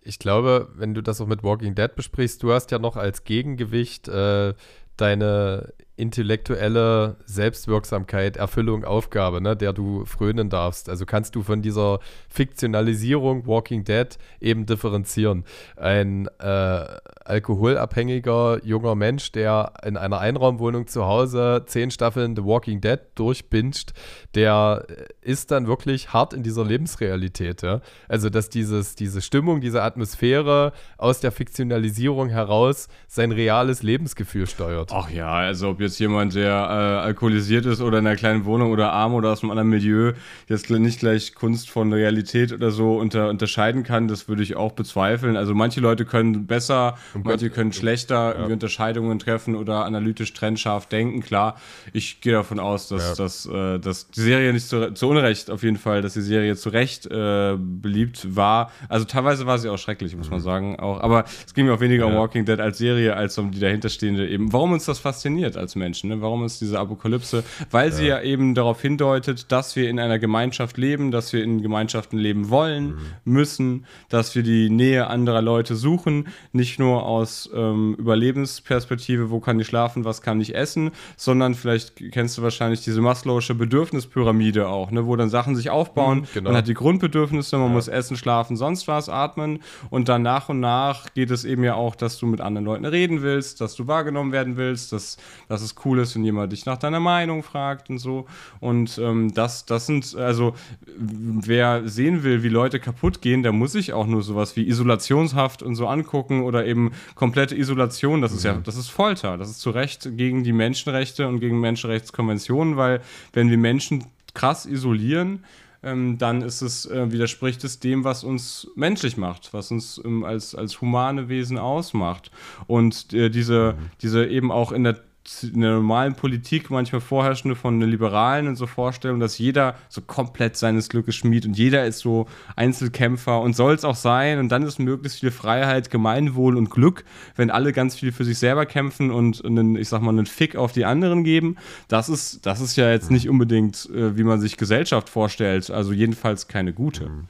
ich glaube, wenn du das auch mit Walking Dead besprichst, du hast ja noch als Gegengewicht äh, deine intellektuelle Selbstwirksamkeit, Erfüllung, Aufgabe, ne, der du frönen darfst. Also kannst du von dieser Fiktionalisierung Walking Dead eben differenzieren. Ein äh, alkoholabhängiger junger Mensch, der in einer Einraumwohnung zu Hause zehn Staffeln The Walking Dead durchbinscht, der ist dann wirklich hart in dieser Lebensrealität. Ja? Also, dass dieses, diese Stimmung, diese Atmosphäre aus der Fiktionalisierung heraus sein reales Lebensgefühl steuert. Ach ja, also ob jetzt jemand, der äh, alkoholisiert ist oder in einer kleinen Wohnung oder arm oder aus einem anderen Milieu, jetzt nicht gleich Kunst von Realität oder so unter, unterscheiden kann, das würde ich auch bezweifeln. Also manche Leute können besser und manche können schlechter ja. Unterscheidungen treffen oder analytisch trennscharf denken. Klar, ich gehe davon aus, dass, ja. dass, äh, dass die Serie nicht zu, zu, Unrecht auf jeden Fall, dass die Serie zu Recht äh, beliebt war. Also teilweise war sie auch schrecklich, muss mhm. man sagen. Auch, aber es ging mir auch weniger ja. um Walking Dead als Serie, als um die dahinterstehende eben. Warum uns das fasziniert als Menschen? Ne? Warum ist diese Apokalypse? Weil sie ja eben darauf hindeutet, dass wir in einer Gemeinschaft leben, dass wir in Gemeinschaften leben wollen, mhm. müssen, dass wir die Nähe anderer Leute suchen, nicht nur aus ähm, Überlebensperspektive, wo kann ich schlafen, was kann ich essen, sondern vielleicht kennst du wahrscheinlich diese Maslow'sche Bedürfnispyramide auch, ne, wo dann Sachen sich aufbauen. Mhm, genau. Man hat die Grundbedürfnisse, man ja. muss essen, schlafen, sonst was, atmen und dann nach und nach geht es eben ja auch, dass du mit anderen Leuten reden willst, dass du wahrgenommen werden willst, dass, dass es cool ist, wenn jemand dich nach deiner Meinung fragt und so. Und ähm, das, das sind, also wer sehen will, wie Leute kaputt gehen, der muss sich auch nur sowas wie Isolationshaft und so angucken oder eben komplette Isolation, das ist mhm. ja, das ist Folter. Das ist zu Recht gegen die Menschenrechte und gegen Menschenrechtskonventionen, weil wenn wir Menschen krass isolieren, ähm, dann ist es, äh, widerspricht es dem, was uns menschlich macht, was uns ähm, als, als humane Wesen ausmacht. Und äh, diese, mhm. diese eben auch in der in der normalen Politik manchmal vorherrschende von den Liberalen und so Vorstellungen, dass jeder so komplett seines Glückes schmied und jeder ist so Einzelkämpfer und soll es auch sein und dann ist möglichst viel Freiheit, Gemeinwohl und Glück, wenn alle ganz viel für sich selber kämpfen und einen, ich sag mal, einen Fick auf die anderen geben. Das ist, das ist ja jetzt nicht unbedingt, äh, wie man sich Gesellschaft vorstellt, also jedenfalls keine gute. Mhm.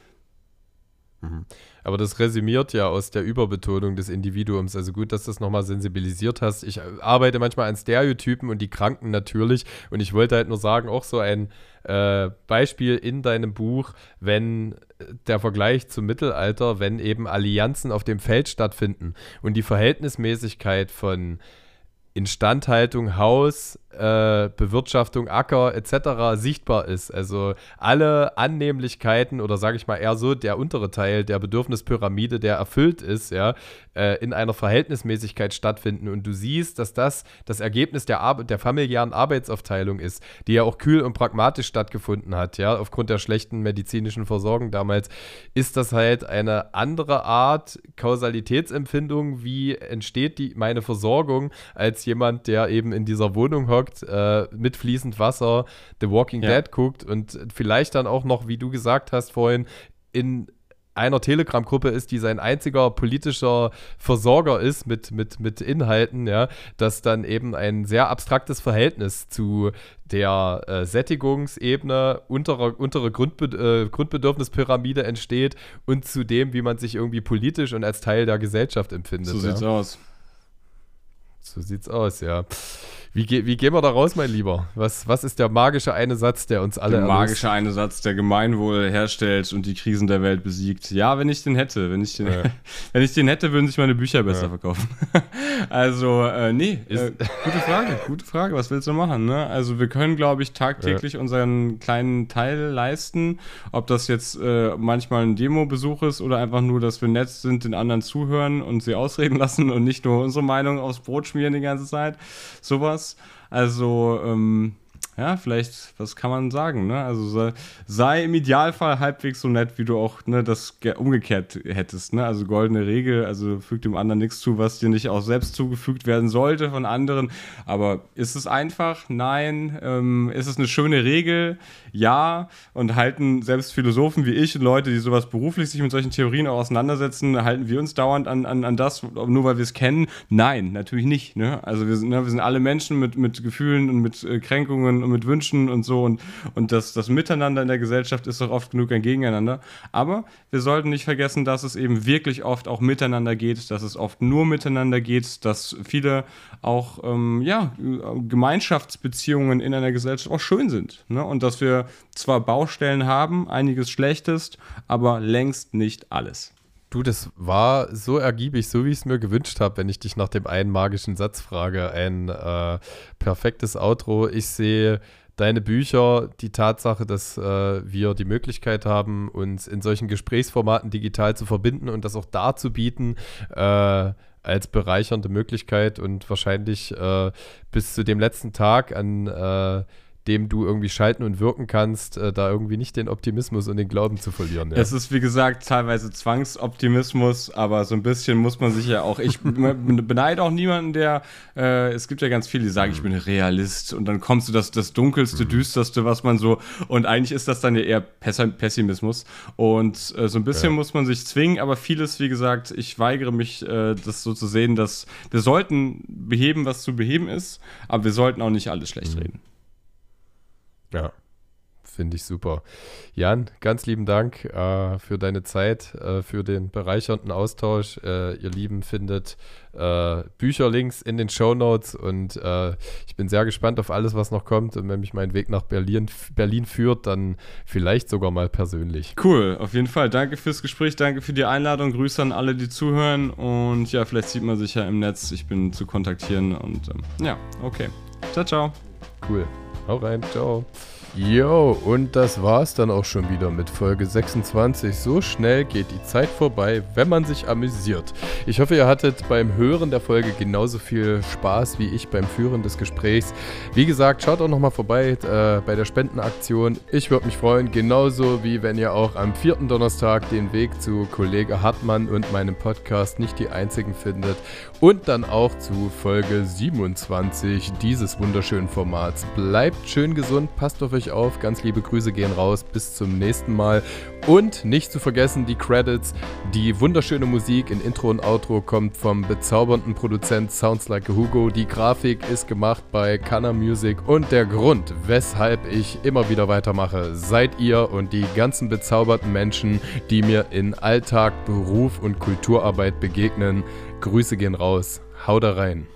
Mhm. Aber das resümiert ja aus der Überbetonung des Individuums. Also gut, dass du das nochmal sensibilisiert hast. Ich arbeite manchmal an Stereotypen und die Kranken natürlich. Und ich wollte halt nur sagen, auch so ein äh, Beispiel in deinem Buch, wenn der Vergleich zum Mittelalter, wenn eben Allianzen auf dem Feld stattfinden und die Verhältnismäßigkeit von Instandhaltung, Haus, äh, Bewirtschaftung, Acker etc. sichtbar ist. Also alle Annehmlichkeiten oder sage ich mal eher so der untere Teil der Bedürfnispyramide, der erfüllt ist, ja, äh, in einer Verhältnismäßigkeit stattfinden. Und du siehst, dass das das Ergebnis der, Ar der familiären Arbeitsaufteilung ist, die ja auch kühl und pragmatisch stattgefunden hat, ja, aufgrund der schlechten medizinischen Versorgung damals, ist das halt eine andere Art Kausalitätsempfindung, wie entsteht die meine Versorgung als jemand, der eben in dieser Wohnung hockt äh, mit fließend Wasser The Walking ja. Dead guckt und vielleicht dann auch noch, wie du gesagt hast vorhin, in einer Telegram-Gruppe ist, die sein einziger politischer Versorger ist mit, mit, mit Inhalten, ja, dass dann eben ein sehr abstraktes Verhältnis zu der äh, Sättigungsebene, unterer, untere Grundbe äh, Grundbedürfnispyramide entsteht und zu dem, wie man sich irgendwie politisch und als Teil der Gesellschaft empfindet. So sieht's aus. So sieht's aus, ja. Wie, wie gehen wir da raus, mein Lieber? Was, was ist der magische eine Satz, der uns alle Der magische eine Satz, der Gemeinwohl herstellt und die Krisen der Welt besiegt. Ja, wenn ich den hätte. Wenn ich den, ja. wenn ich den hätte, würden sich meine Bücher besser ja. verkaufen. also, äh, nee, äh, gute Frage, gute Frage. Was willst du machen? Ne? Also, wir können, glaube ich, tagtäglich ja. unseren kleinen Teil leisten. Ob das jetzt äh, manchmal ein Demo-Besuch ist oder einfach nur, dass wir nett sind, den anderen zuhören und sie ausreden lassen und nicht nur unsere Meinung aufs Brot schmieren die ganze Zeit. Sowas also, ähm, ja, vielleicht, was kann man sagen, ne? Also sei, sei, im Idealfall halbwegs so nett, wie du auch ne, das umgekehrt hättest, ne? Also goldene Regel, also fügt dem anderen nichts zu, was dir nicht auch selbst zugefügt werden sollte von anderen. Aber ist es einfach? Nein. Ähm, ist es eine schöne Regel? Ja. Und halten selbst Philosophen wie ich und Leute, die sowas beruflich sich mit solchen Theorien auch auseinandersetzen, halten wir uns dauernd an, an, an das, nur weil wir es kennen? Nein, natürlich nicht, ne? Also wir sind, ne, wir sind alle Menschen mit, mit Gefühlen und mit äh, Kränkungen und mit Wünschen und so und, und das, das Miteinander in der Gesellschaft ist doch oft genug ein Gegeneinander. Aber wir sollten nicht vergessen, dass es eben wirklich oft auch miteinander geht, dass es oft nur miteinander geht, dass viele auch ähm, ja, Gemeinschaftsbeziehungen in einer Gesellschaft auch schön sind. Ne? Und dass wir zwar Baustellen haben, einiges Schlechtes, aber längst nicht alles. Du, das war so ergiebig, so wie ich es mir gewünscht habe, wenn ich dich nach dem einen magischen Satz frage. Ein äh, perfektes Outro. Ich sehe deine Bücher, die Tatsache, dass äh, wir die Möglichkeit haben, uns in solchen Gesprächsformaten digital zu verbinden und das auch darzubieten, äh, als bereichernde Möglichkeit und wahrscheinlich äh, bis zu dem letzten Tag an äh, dem du irgendwie schalten und wirken kannst, äh, da irgendwie nicht den Optimismus und den Glauben zu verlieren. Ja. Es ist, wie gesagt, teilweise Zwangsoptimismus, aber so ein bisschen muss man sich ja auch. Ich beneide auch niemanden, der. Äh, es gibt ja ganz viele, die sagen, mhm. ich bin Realist und dann kommst du das, das Dunkelste, mhm. Düsterste, was man so. Und eigentlich ist das dann ja eher Pessimismus. Und äh, so ein bisschen ja. muss man sich zwingen, aber vieles, wie gesagt, ich weigere mich, äh, das so zu sehen, dass wir sollten beheben, was zu beheben ist, aber wir sollten auch nicht alles schlecht mhm. reden. Ja, finde ich super. Jan, ganz lieben Dank äh, für deine Zeit, äh, für den bereichernden Austausch. Äh, ihr Lieben findet äh, Bücherlinks in den Show Notes und äh, ich bin sehr gespannt auf alles, was noch kommt. Und wenn mich mein Weg nach Berlin, Berlin führt, dann vielleicht sogar mal persönlich. Cool, auf jeden Fall. Danke fürs Gespräch, danke für die Einladung. Grüße an alle, die zuhören. Und ja, vielleicht sieht man sich ja im Netz. Ich bin zu kontaktieren und ähm, ja, okay. Ciao, ciao. Cool. Hau rein, ciao. Jo, und das war's dann auch schon wieder mit Folge 26. So schnell geht die Zeit vorbei, wenn man sich amüsiert. Ich hoffe, ihr hattet beim Hören der Folge genauso viel Spaß wie ich beim Führen des Gesprächs. Wie gesagt, schaut auch nochmal vorbei äh, bei der Spendenaktion. Ich würde mich freuen, genauso wie wenn ihr auch am vierten Donnerstag den Weg zu Kollege Hartmann und meinem Podcast nicht die einzigen findet. Und dann auch zu Folge 27 dieses wunderschönen Formats. Bleibt schön gesund, passt auf euch auf. Ganz liebe Grüße gehen raus. Bis zum nächsten Mal. Und nicht zu vergessen die Credits. Die wunderschöne Musik in Intro und Outro kommt vom bezaubernden Produzent Sounds Like a Hugo. Die Grafik ist gemacht bei Kana Music. Und der Grund, weshalb ich immer wieder weitermache, seid ihr und die ganzen bezauberten Menschen, die mir in Alltag, Beruf und Kulturarbeit begegnen. Grüße gehen raus. Hau da rein.